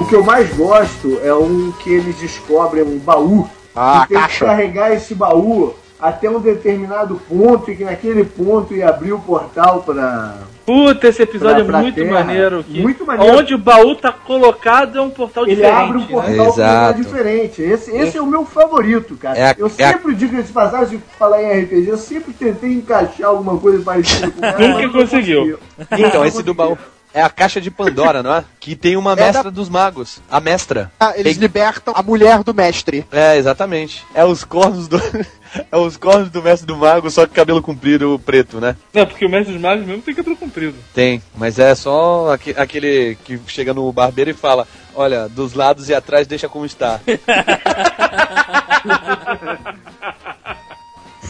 O que eu mais gosto é um que eles descobrem um baú. Ah, e tem caixa. que carregar esse baú até um determinado ponto e que naquele ponto ia abrir o portal pra. Puta, esse episódio Pra- pra é muito terra. maneiro. Muito maneiro. Onde o baú tá colocado é um portal Ele diferente. abre um né? portal um lugar Exato. diferente. Esse, esse é o meu favorito, cara. É a- eu é a- sempre digo nesse passagem de falar em RPG, eu sempre tentei encaixar alguma coisa parecida com o cara. Nunca conseguiu. consegui. Então, esse do baú. É a caixa de Pandora, não é? Que tem uma É mestra dos magos. A mestra. Ah, eles libertam a mulher do mestre. É, exatamente. É os cornos do. é os cornos do mestre do mago, só que cabelo comprido preto, né? Não, porque o mestre dos magos mesmo tem cabelo comprido. Tem, mas é só aque- aquele que chega no barbeiro e fala: Olha, dos lados e atrás deixa como está.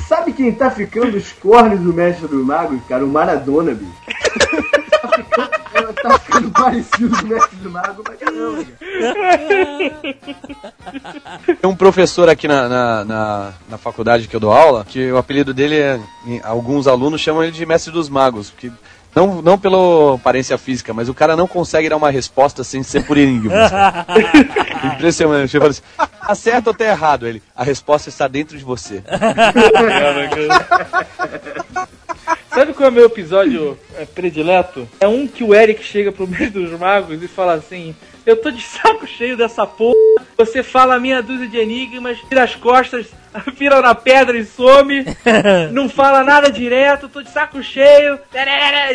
Sabe quem tá ficando os cornes do mestre do mago, cara? O Maradona, bicho. tá, ficando, tá ficando parecido com o mestre do mago, mas caramba. Tem um professor aqui na, na, na, na faculdade que eu dou aula, que o apelido dele é. Alguns alunos chamam ele de mestre dos magos, porque. Não, não pela aparência física, mas o cara não consegue dar uma resposta sem ser por enigmas. Impressionante. Você fala assim, acerta ou tá errado? Ele, a resposta está dentro de você. Sabe qual é o meu episódio é, predileto? É um que o Eric chega pro meio dos magos e fala assim: Eu tô de saco cheio dessa porra. Você fala meia dúzia de enigmas, tira as costas, vira na pedra e some. não fala nada direto, tô de saco cheio.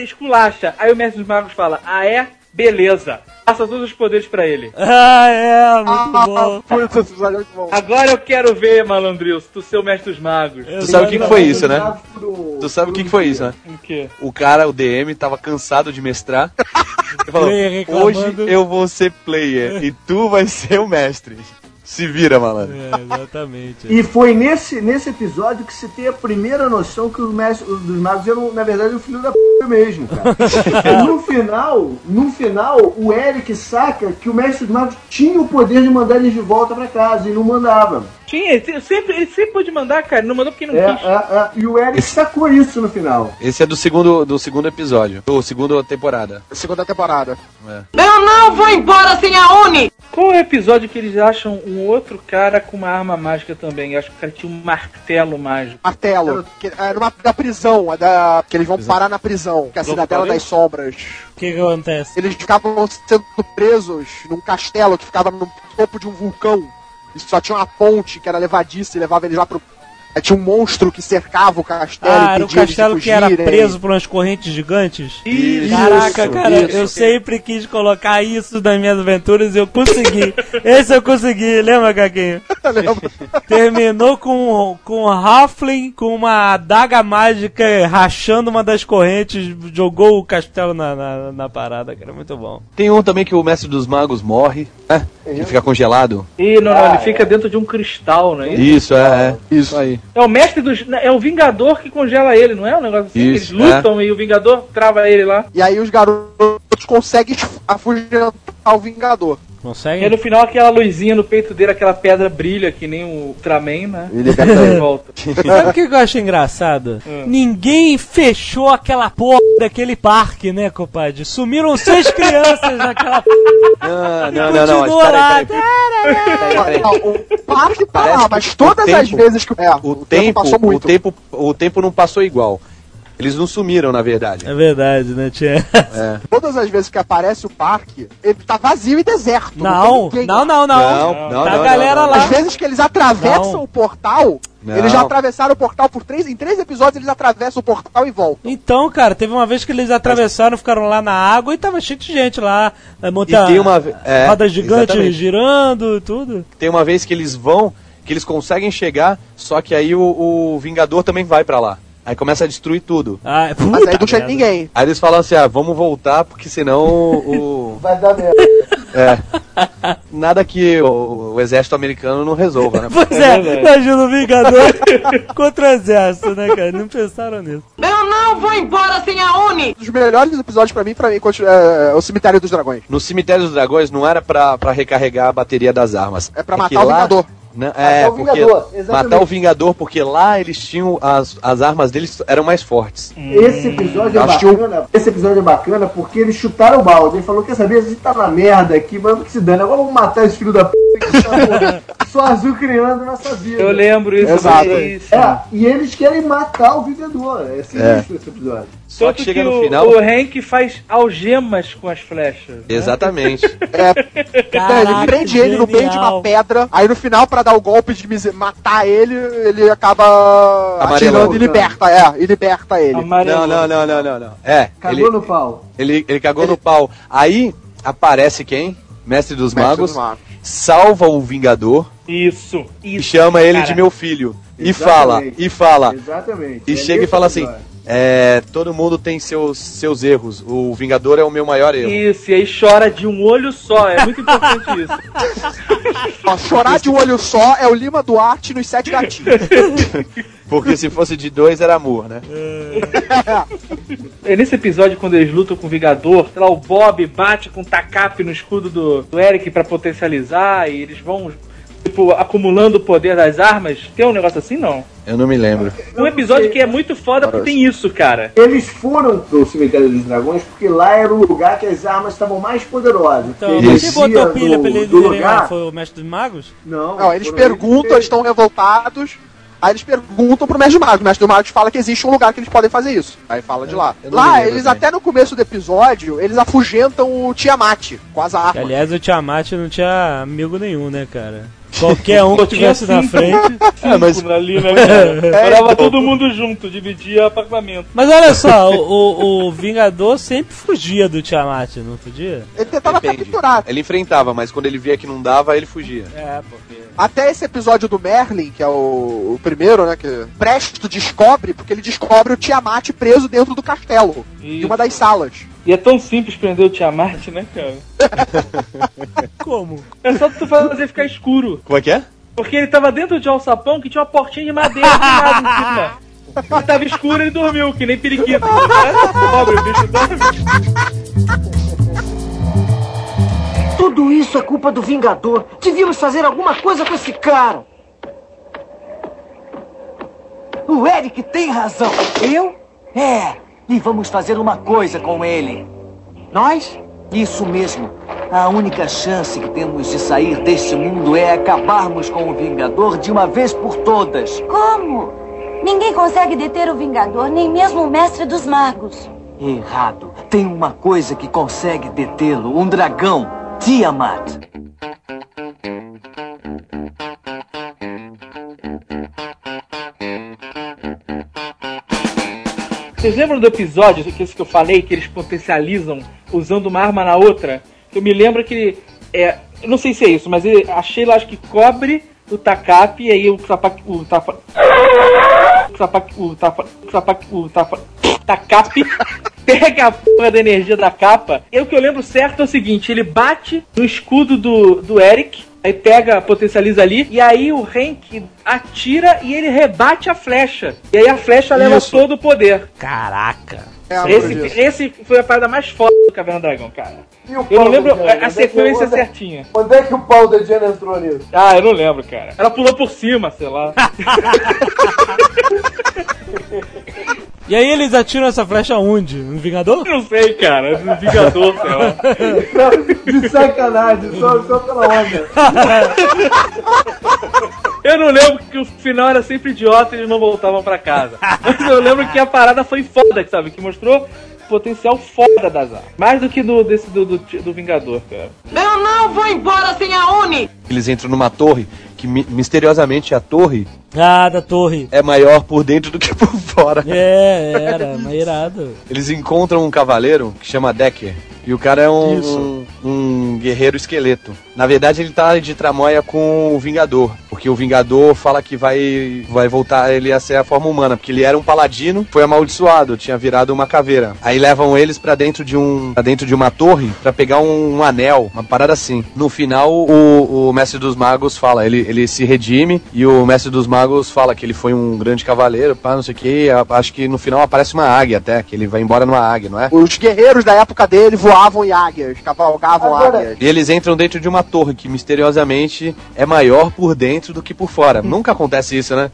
Esculacha. Aí o mestre dos magos fala: Ah, é? Beleza. Passa todos os poderes pra ele. Ah, é, muito bom. É muito bom. Agora eu quero ver, malandril, tu ser o mestre dos magos. Tu sabe o que, que foi isso, né? Tu sabe o que, que foi isso, né? O quê? O cara, o DM, tava cansado de mestrar. Ele falou, hoje eu vou ser player e tu vai ser o mestre. Se vira, malandro. É, exatamente. E foi nesse, nesse episódio que se tem a primeira noção que os mestres dos magos eram, na verdade, o filho da p mesmo, cara. no final, no final, o Eric saca que o mestre dos magos tinha o poder de mandar eles de volta pra casa e não mandava. Tinha, ele sempre, ele sempre pôde mandar, cara. Não mandou porque não É, quis. é, é, e o Eric sacou isso no final. Esse é do segundo, do segundo episódio. Do segundo temporada. Segunda temporada. Eu não vou embora sem a Uni! Qual é o episódio que eles acham um outro cara com uma arma mágica também? Eu acho que o cara tinha um martelo mágico. Martelo. Que, é numa, da prisão, é da, que eles vão parar na prisão, que é a Cidadela das Sombras. O que, que acontece? Eles ficavam sendo presos num castelo que ficava no topo de um vulcão. Só tinha uma ponte que era levadiça e levava eles lá pro. Aí tinha um monstro que cercava o castelo Ah, e era o castelo que era preso por umas correntes gigantes? Isso, Caraca, cara, isso. eu sempre quis colocar isso nas minhas aventuras e eu consegui. Esse eu consegui, lembra, Caquinho? Terminou com, com um Halfling com uma adaga mágica rachando uma das correntes, jogou o castelo na, na, na parada, cara. Muito bom. Tem um também que o mestre dos magos morre, né? Que fica congelado. Ih, não, não, ele fica dentro de um cristal, não é isso? Isso, é, é. Isso aí. É o mestre dos. É o Vingador que congela ele, não é um negócio assim? Isso, Eles lutam e o Vingador trava ele lá. E aí os garotos conseguem afugentar o Vingador. E aí Consegue? no final aquela luzinha no peito dele, aquela pedra brilha que nem o Ultraman, né? Ele ele. volta. Sabe o que eu acho engraçado? Hum. Ninguém fechou aquela porra daquele parque, né, compadre? Sumiram seis crianças naquela Não, não, não, não. Peraí. Peraí, peraí. Não, o parque tá lá, mas o todas as tempo- vezes que é, O tempo, passou o muito. tempo, o tempo não passou igual. Eles não sumiram, na verdade. É verdade, né, Tia? É. Todas as vezes que aparece o parque, ele tá vazio e deserto. Não, ninguém. não, não, não. Não, não, Tá não, a galera não, não. lá. Às vezes que eles atravessam Não. o portal, Não. eles já atravessaram o portal por três. Em três episódios eles atravessam o portal e voltam. Então, cara, teve uma vez que eles atravessaram, ficaram lá na água e tava cheio de gente lá. É, E Monta tem uma é, roda gigante exatamente. girando e tudo. Tem uma vez que eles vão, que eles conseguem chegar, só que aí o, o Vingador também vai pra lá. Aí começa a destruir tudo. Ah, Mas aí não chega ninguém. Aí eles falam assim, ah, vamos voltar, porque senão o... Vai dar merda. é, nada que o, o exército americano não resolva, né? Pois É é, imagina o Vingador contra o exército, né, cara? Não pensaram nisso. Eu não vou embora sem a Uni! Um dos melhores episódios pra mim, pra mim, continua- é o Cemitério dos Dragões. No Cemitério dos Dragões não era pra, pra recarregar a bateria das armas. É pra Porque matar o lá- Vingador. Não, é, o porque Vingador, exatamente. matar o Vingador, porque lá eles tinham as, as armas deles eram mais fortes. Esse episódio é Acho que o- bacana. Esse episódio é bacana porque eles chutaram o balde. Ele falou: Quer saber? A gente tá na merda aqui, mas que se dane. Agora vamos matar esse filho da p que tá só azul criando nossa vida. Eu lembro isso. Exato. isso. É, e eles querem matar o Vingador. É sinistro esse episódio. Só Tanto que chega que no o, final. o Hank faz algemas com as flechas. né? Exatamente. É, Caraca, ele prende ele no meio de uma pedra, aí no final, pra dar o golpe de matar ele, ele acaba Amarelou. atirando e liberta, é, e liberta ele. Amarelo. Não, não, não, não, não, não. É, Cagou ele, no pau. ele, ele cagou no pau. Aí aparece quem? Mestre dos Mestre Magos, dos Magos. salva o Vingador Isso. e Isso. chama ele cara. de meu filho. E Exatamente. fala, e fala, Exatamente. e É chega e fala assim. É, todo mundo tem seus, seus erros. O Vingador é o meu maior erro. Isso, e aí chora de um olho só. É muito importante isso. Ó, chorar de um olho só é o Lima Duarte nos Sete Gatinhos. Porque se fosse de dois era amor, né? É nesse episódio, quando eles lutam com o Vingador, sei lá, o Bob bate com o Takap no escudo do, do Eric pra potencializar e eles vão, tipo, acumulando o poder das armas. Tem um negócio assim, não? Eu não me lembro. Um episódio que é muito foda porque tem isso, cara. Eles foram pro Cemitério dos Dragões porque lá era o lugar que as armas estavam mais poderosas. Então, mas quem botou pilha do- pra eles do lugar. Foi o mestre dos magos? Não, Não, eles perguntam, que eles estão revoltados. Aí eles perguntam pro Mestre Mago. O Mestre Mago fala que existe um lugar que eles podem fazer isso. Aí fala de lá. Lá, lembro eles também. até no começo do episódio, eles afugentam o Tiamat com as Que, armas. aliás, o Tiamat não tinha amigo nenhum, né, cara? Qualquer um que estivesse na cinco. frente. É, mas- ali, né, cara? Morava todo mundo junto, dividia apartamento. Mas olha só, o, o- o Vingador sempre fugia do Tiamat, não fugia? Ele tentava Depende. capturar. Ele enfrentava, mas quando ele via que não dava, ele fugia. É, porque. Até esse episódio do Merlin, que é o, o primeiro, né? Que Presto descobre, porque ele descobre o Tiamat preso dentro do castelo. Em Isso. uma das salas. E é tão simples prender o Tiamat, né, cara? Como? É só tu fazer ficar escuro. Como é que é? Porque ele tava dentro de um alçapão que tinha uma portinha de madeira do lado em cima. Ele tava escuro e ele dormiu, que nem periquito. Pobre, o bicho dorme. Tudo isso é culpa do Vingador. Devíamos fazer alguma coisa com esse cara. O Eric tem razão. Eu? É. E vamos fazer uma coisa com ele. Nós? Isso mesmo. A única chance que temos de sair deste mundo é acabarmos com o Vingador de uma vez por todas. Como? Ninguém consegue deter o Vingador, nem mesmo o Mestre dos Magos. Errado. Tem uma coisa que consegue detê-lo: um dragão. Tiamat. Vocês lembram do episódio, que eu falei, que eles potencializam usando uma arma na outra? Eu me lembro que. É, não sei se é isso, mas eu achei lá, acho que cobre o tacape e aí o tapa. O tapa. O tapa. O tapa. O tapa. O tapa. Tacape pega a porra da energia da capa. E o que eu lembro certo é o seguinte: ele bate no escudo do, do Eric, aí pega, potencializa ali, e aí o Hank atira e ele rebate a flecha. E aí a flecha leva Isso. todo o poder. Caraca. É, Esse, disso. esse foi a parada mais foda do Caverna do Dragão, cara. E o Eu não lembro a, a é sequência onde é- certinha. Onde é que o pau da Diana entrou nisso? Ah, eu não lembro, cara. Ela pulou por cima, sei lá. E aí eles atiram essa flecha onde? No Vingador? Eu não sei, cara. No Vingador, sei lá. De sacanagem, só, só pela onda. Eu não lembro que o final era sempre idiota e eles não voltavam pra casa. Mas eu lembro que a parada foi foda, sabe? Que mostrou o potencial foda das armas. Mais do que do, desse do, do, do Vingador, cara. Eu não vou embora sem a Uni! Eles entram numa torre que mi- misteriosamente a torre Ah, da torre. é maior por dentro do que por fora. É, era, mas irado. Eles encontram um cavaleiro que chama Decker. E o cara é um, um, um guerreiro esqueleto. Na verdade, ele tá de tramóia com o Vingador. Porque o Vingador fala que vai, vai voltar ele a ser a forma humana. Porque ele era um paladino, foi amaldiçoado, tinha virado uma caveira. Aí levam eles pra dentro de um pra dentro de uma torre pra pegar um, um anel, uma parada assim. No final, o, o Mestre dos Magos fala, ele, ele se redime e o Mestre dos Magos fala que ele foi um grande cavaleiro, pá, não sei o que. Acho que no final aparece uma águia até, que ele vai embora numa águia, não é? Os guerreiros da época dele voavam em águias, cavalgavam Agora- águias. E eles entram dentro de uma torre que misteriosamente é maior por dentro do que por fora. Nunca acontece isso, né?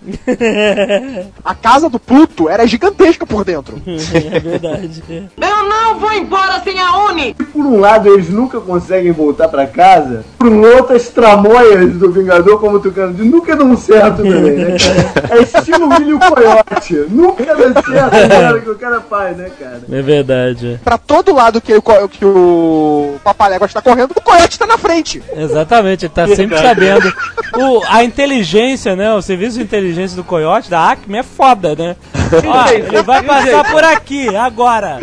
A casa do Pluto era gigantesca por dentro. É verdade. Eu não vou embora sem a Uni! Por um lado, eles nunca conseguem voltar pra casa. Por um outro, as tramóias do Vingador, como tu quer dizer, nunca dão certo também, né, cara? É estilo William Coyote. Nunca dá certo cara, que o cara faz, né, cara? É verdade. Pra todo lado que, o que o Papalégua está correndo, o Coyote tá na frente. Exatamente, ele tá sempre sabendo. O, a inteligência, né? O serviço de inteligência do Coyote, da Acme, é foda, né? Ó, ele vai passar por aqui, agora.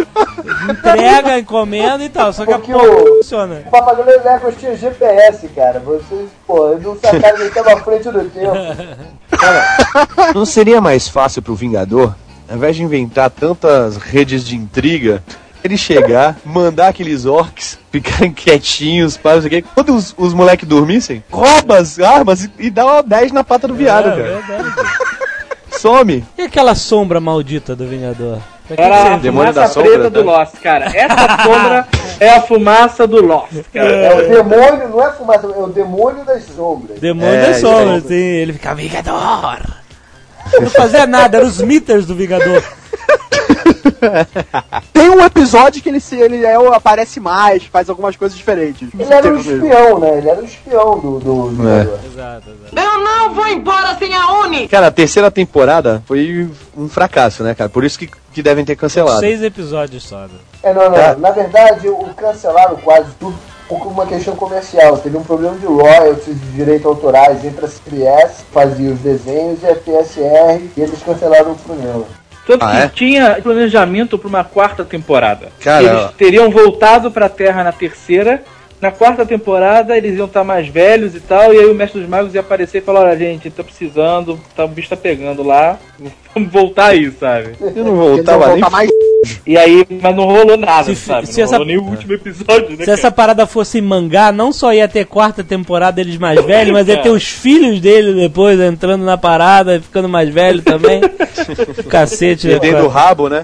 Entrega, encomenda e tal. Só que a Porque porra o- não funciona. O Papagaio Legos tinha GPS, cara. Vocês, pô, eles não sacaram que ele tava à frente do tempo. Não seria mais fácil pro Vingador, ao invés de inventar tantas redes de intriga, ele chegar, mandar aqueles orcs ficarem quietinhos, para não sei o quê. Quando os, os moleques dormissem, rouba as armas e, e dá uma 10 na pata do viado, é, cara. verdade. Some. E aquela sombra maldita do Vingador? Pra que Era a fumaça da sombra, preta do tá? Lost, cara. Essa sombra é a fumaça do Lost, cara. É o demônio, não é fumaça, é o demônio das sombras. Demônio É, das sombras, sim. Ele fica Vingador. Não fazia nada, eram os meters do Vingador. Tem um episódio que ele, se, ele é, aparece mais, faz algumas coisas diferentes. Ele era um espião, né? Ele era um espião do, do Vingador. Exato, exato. Eu não vou embora sem a Uni! Cara, a terceira temporada foi um fracasso, né, cara? Por isso que, que devem ter cancelado. Seis episódios só. né? É, não, não. É. Na verdade, o cancelaram quase tudo por uma questão comercial. Teve um problema de royalties, de direitos autorais entre a CBS, fazia os desenhos, e a TSR, e eles cancelaram o programa. Tanto Ah, que é? tinha planejamento pra uma quarta temporada. Cara, eles teriam voltado pra Terra na terceira. Na quarta temporada eles iam estar mais velhos e tal, e aí o Mestre dos Magos ia aparecer e falar, olha gente, tá precisando, tá, o bicho tá pegando lá, vamos voltar aí, sabe? Eu não voltava nem voltar mais E aí, mas não rolou nada, Se- sabe? se não essa- rolou nem o último episódio, né? Se essa cara? parada fosse em mangá, não só ia ter quarta temporada deles mais velhos, mas ia ter os filhos dele depois entrando na parada, ficando mais velho também. Cacete, né, Perdendo o rabo, né?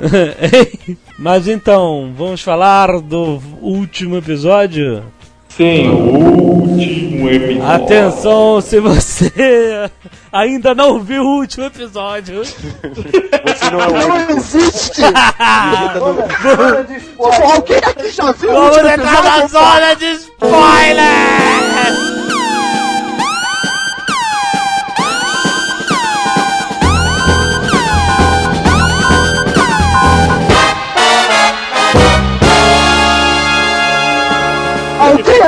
Mas então, vamos falar do último episódio? Sim, o último episódio. Atenção, se você ainda não viu o último episódio. Você não é o Não único. existe! Zona de spoiler. Alguém aqui já viu o Vamos último entrar na episódio? zona de spoiler!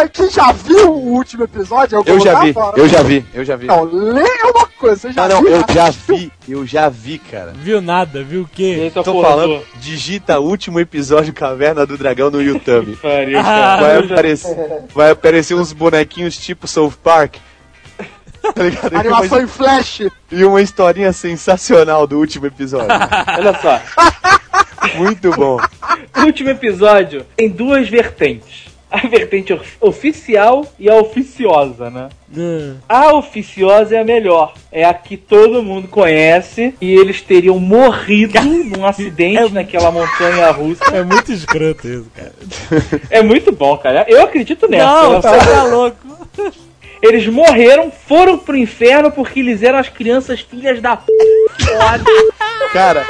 Aqui já viu o último episódio? Eu, Eu já vi, fora. eu já vi, eu já vi. Não, leia uma coisa, você já Não, não, viu? eu já vi, eu já vi, cara. Viu nada, viu o quê? Eita, Tô porra, falando, digita último episódio Caverna do Dragão no YouTube. Pariu, Ah. Vai já- aparecer, vai aparecer uns bonequinhos tipo South Park. Tá ligado? Animação em flash. E uma historinha sensacional do último episódio. Olha só. Muito bom. O último episódio tem duas vertentes. A vertente of- oficial e a oficiosa, né? Hum. A oficiosa é a melhor. É a que todo mundo conhece. E eles teriam morrido num acidente naquela montanha russa. É muito escroto isso, cara. É muito bom, cara. Eu acredito nessa. Não, Ela tá, só- louco. Eles morreram, foram pro inferno porque eles eram as crianças filhas da p. Cara,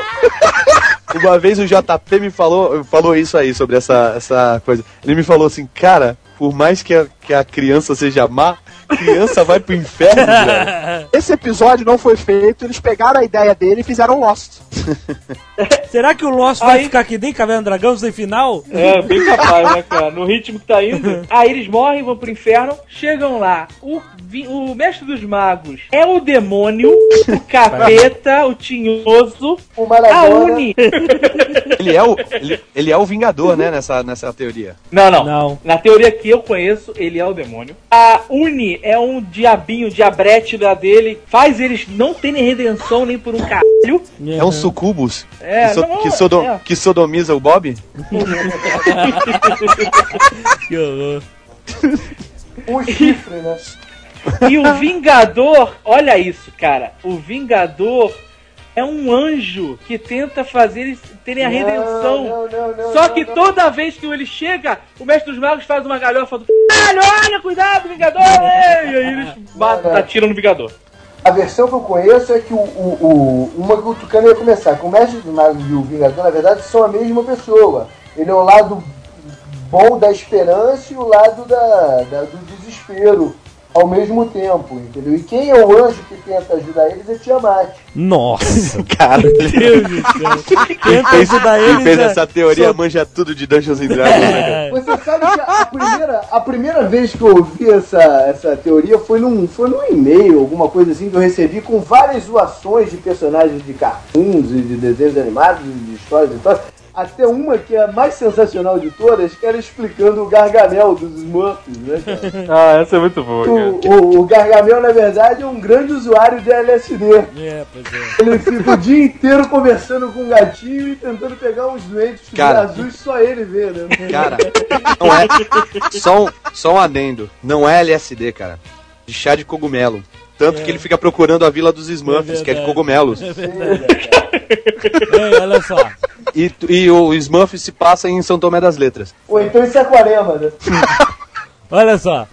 uma vez o JP me falou, falou isso aí, sobre essa, essa coisa. Ele me falou assim, cara, por mais que a, que a criança seja má, criança vai pro inferno, velho. Esse episódio não foi feito, eles pegaram a ideia dele e fizeram Lost. Será que o Lost vai ficar aqui nem Caverna do Dragão sem final? É, bem capaz, né, cara? No ritmo que tá indo. Aí eles morrem, vão pro inferno, chegam lá. O, vi- o mestre dos magos é o demônio, o capeta, o tinhoso, O a. Uni. Ele é o, ele, ele é o Vingador, né, nessa, nessa teoria. Não, não, Não. Na teoria que eu conheço, ele é o demônio. A Uni é um diabinho, diabrete da dele. Faz eles não terem redenção nem por um caralho. É um sucubus É, que, so- não, que, sodo- é. que sodomiza o Bob? Que horror. Um chifre, né? E o Vingador, olha isso, cara. O Vingador é um anjo que tenta fazer eles terem a redenção. Não, não, não, Só que toda vez que ele chega, o mestre dos magos faz uma galhofa do caralho, olha, cuidado, Vingador! E aí eles matam, atiram no Vingador. A versão que eu conheço é que o, o, o- uma que o Tucano ia começar. Que o Mestre dos Magos e o Vingador, na verdade, são a mesma pessoa. Ele é o lado bom da esperança e o lado da, da- do desespero ao mesmo tempo, entendeu? E quem é o anjo que tenta ajudar eles é Tiamat. Nossa, Cara, Deus do céu. quem Tenta fez, ajudar quem eles. fez é- essa teoria só- manja tudo de Dungeons and Dragons, né, cara? É. Você sabe que a primeira, a primeira vez que eu ouvi essa, essa teoria foi num, foi num e-mail, alguma coisa assim, que eu recebi com várias zoações de personagens de cartoons e de desenhos animados, e de histórias e tal. Até uma que é a mais sensacional de todas, que era explicando o Gargamel dos Smurfs, né, cara? Ah, essa é muito boa, O, o, o Gargamel, na verdade, é um grande usuário de LSD. É, pois é. Ele fica o dia inteiro conversando com um gatinho e tentando pegar uns lentes Cara. azuis só ele vê, né? Cara, não é. Só um, só um adendo. Não é LSD, cara. De chá de cogumelo. Tanto que ele fica procurando a Vila dos Smurfs, É que é de verdade. cogumelos. Ei, olha só. E, e o Smurf se passa em São Tomé das Letras. Ou então em Saquarema, né? Olha só.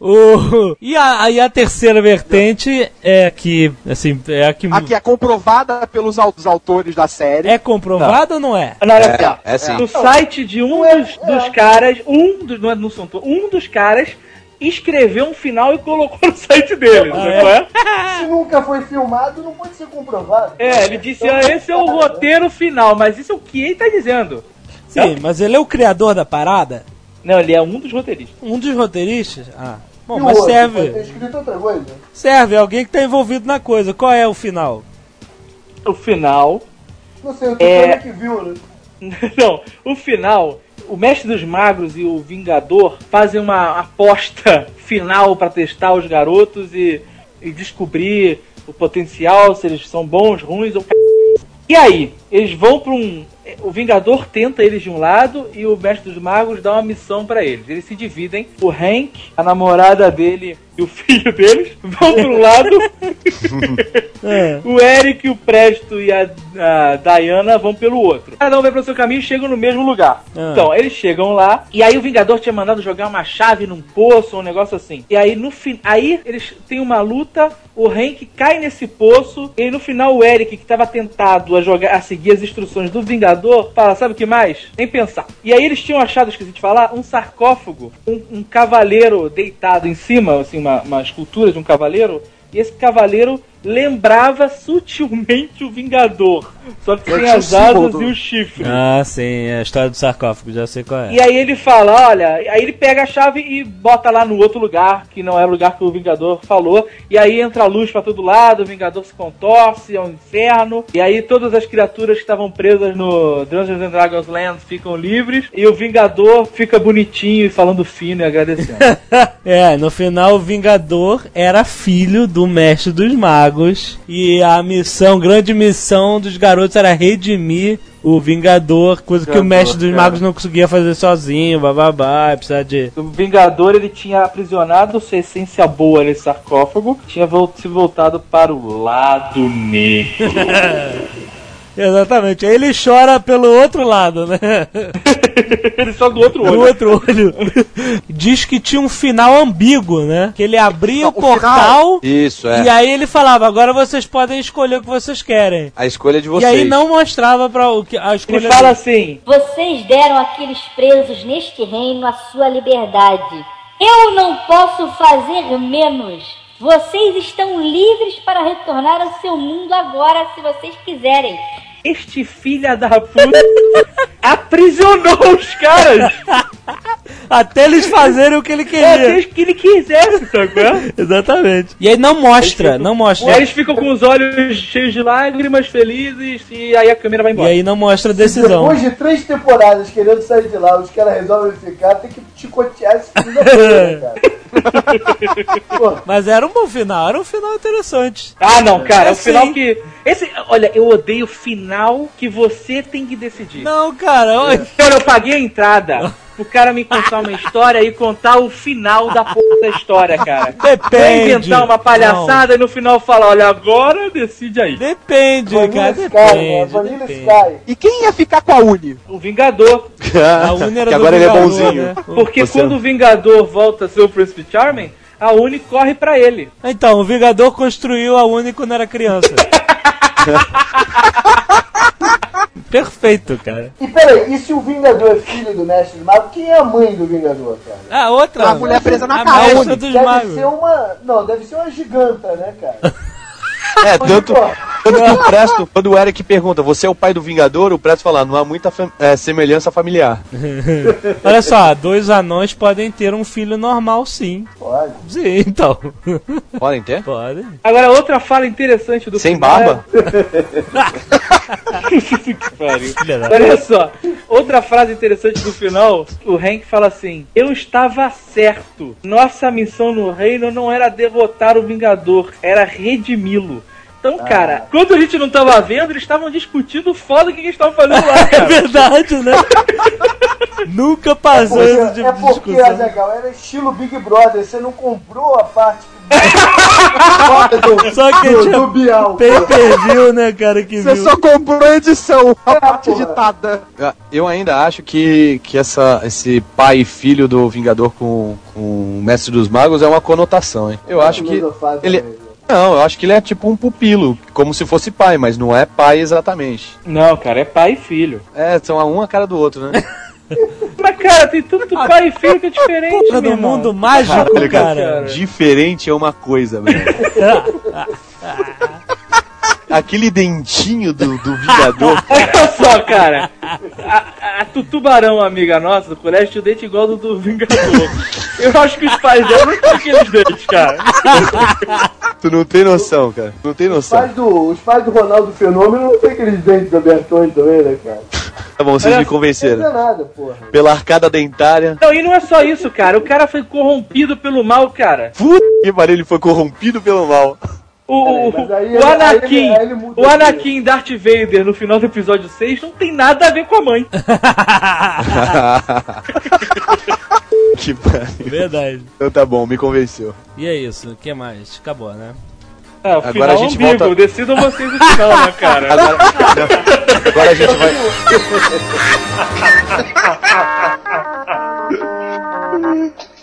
O... E, a, e a terceira vertente é que, assim, é a que A que é comprovada pelos au- os autores da série. é comprovada ou não é? Não, olha só. É, é sim. No site de um dos, dos caras, um dos, não, é, não são um dos caras escreveu um final e colocou no site dele, Ah, é? é? Se nunca foi filmado, não pode ser comprovado. É, ele disse, ah, esse é o roteiro final, mas isso é o que ele tá dizendo. Sim, mas ele é o criador da parada? Não, ele é um dos roteiristas. Um dos roteiristas? Ah. Bom, E mas outro? Serve. escrito outra coisa. Serve, é alguém que tá envolvido na coisa. Qual é o final? O final. Não sei, o É. Tucano que viu, né? Não, o final. O Mestre dos Magos e o Vingador fazem uma aposta final pra testar os garotos e, e descobrir o potencial, se eles são bons, ruins ou. E aí, eles vão pra um. o Vingador tenta eles de um lado e o Mestre dos Magos dá uma missão pra eles. Eles se dividem. O Hank, a namorada dele e o filho deles vão para um lado. É. o Eric, o Presto e a, a Diana vão pelo outro. Cada um vai pro seu caminho e chegam no mesmo lugar. Ah. Então, eles chegam lá e aí o Vingador tinha mandado jogar uma chave num poço, um negócio assim. E aí no fim, aí eles têm uma luta, o Hank cai nesse poço e aí, no final o Eric que estava tentado a jogar a seguir as instruções do Vingador, fala, sabe o que mais? Nem pensar. E aí eles tinham achado, esqueci de falar, um sarcófago, um, um cavaleiro deitado em cima, assim, uma, uma escultura de um cavaleiro, e esse cavaleiro lembrava sutilmente o Vingador. Só que sem as asas e o chifre. Ah, sim, é a história do sarcófago, já sei qual é. E aí ele fala, olha, aí ele pega a chave e bota lá no outro lugar, que não é o lugar que o Vingador falou, e aí entra a luz pra todo lado, o Vingador se contorce, é um inferno, e aí todas as criaturas que estavam presas no Dungeons and Dragons Land ficam livres, e o Vingador fica bonitinho e falando fino e agradecendo. É, no final o Vingador era filho do Mestre dos Magos e a missão, grande missão dos garotos era redimir o Vingador, coisa que o Vingador, Mestre dos cara. Magos não conseguia fazer sozinho, bababá, precisar de... o Vingador, ele tinha aprisionado sua essência boa nesse sarcófago, tinha se voltado para o lado negro. Exatamente, aí ele chora pelo outro lado, né? ele só do outro Do olho. outro olho. Diz que tinha um final ambíguo, né? Que ele abria o o portal Isso, é. e aí ele falava, agora vocês podem escolher o que vocês querem. A escolha de E vocês. aí não mostrava para o que a escolha Ele fala dele. assim, Vocês deram àqueles presos neste reino a sua liberdade. Eu não posso fazer menos. Vocês estão livres para retornar ao seu mundo agora, se vocês quiserem. Este filha da puta aprisionou os caras Até eles fazerem o que ele até queria. que ele quisesse, sacou? Exatamente. E aí não mostra, não E mostra. aí eles ficam com os olhos cheios de lágrimas, felizes, e aí a câmera vai E embora. aí não mostra a decisão. Depois de três temporadas querendo sair de lá, os caras resolvem ficar, tem que chicotear esse filho da puta, cara. Mas era um bom final, era um final interessante. Ah, não, cara, É o final que. Esse, olha, eu odeio o final que você tem que decidir. Não, cara, olha. Olha, eu paguei a entrada pro cara me contar uma história e contar o final da porra da história, cara. Vai Depende. inventar uma palhaçada e no final fala, olha, agora decide aí. Depende, Vanilla cara, Sky, né? depende. Vanilla depende. E quem ia ficar com a Uni? O Vingador. A Uni era que do agora ele é Vingador, bonzinho. né? Porque Você- quando o Vingador volta a ser o Príncipe Charming, a Uni corre pra ele. Então, o Vingador construiu a Uni quando era criança. Perfeito, cara. E peraí, e se o Vingador é filho do Mestre dos Magos, quem é a mãe do Vingador, cara? A outra. A mulher presa na casa. mestra dos Deve magos. ser uma. Não, deve ser uma giganta, né, cara? É, tanto, que o Presto, quando o Eric pergunta, você é o pai do Vingador? O Presto fala, não há muita é, semelhança familiar. Olha só, dois anões podem ter um filho normal, sim. Pode. Sim, então. Podem ter? Podem. Agora, outra fala interessante do Sem final barba? é- Olha só, outra frase interessante do final, o Hank fala assim: Eu estava certo. Nossa missão no reino não era derrotar o Vingador, era redimi-lo. Então, cara, quando a gente não tava vendo, eles estavam discutindo foda o que eles estavam fazendo lá, É cara. verdade, né? Nunca passou esse Porque, tipo é de porque, discussão. Azaghal, era estilo Big Brother, você não comprou a parte do, Só que do, tinha do Bial. pay per view, né, cara, que Você viu. só comprou a edição, a É, parte. Ah, Eu ainda acho que, que essa, esse pai e filho do Vingador com, com o Mestre dos Magos é uma conotação, hein? Eu acho que. Ele-? Não, eu acho que ele é tipo um pupilo, como se fosse pai, mas não é pai exatamente. Não, cara, é pai e filho. É, são a uma cara do outro, né? Mas, cara, tem tanto pai e filho que é diferente, Porra do meu irmão. mundo mágico, Caralho, cara. cara. Diferente é uma coisa, velho. Aquele dentinho do, do Vingador. Olha só, cara. A, a, a tutubarão, amiga nossa do colégio, tinha o dente igual do, do Vingador. Eu acho que os pais dela não tinham aqueles dentes, cara. Tu não tem noção, cara. Não tem Os noção. pais, do, os pais do Ronaldo Fenômeno não tem aqueles dentes abertões também, né, cara? Tá bom, vocês Olha, me Não convenceram. é nada, porra. Pela arcada dentária. Não, e não é só isso, cara. O cara foi corrompido pelo mal, cara. Puta que pariu, ele foi corrompido pelo mal. O, Peraí, o, aí o Anakin, aí ele- aí ele o. Anakin Darth Vader no final do episódio 6 não tem nada a ver com a mãe. que pariu. Verdade. Então tá bom, me convenceu. E é isso, o que mais? Acabou, né? É, o Agora final a gente ambíguo, volta- decidam vocês o final, né, cara? Agora, agora a gente vai.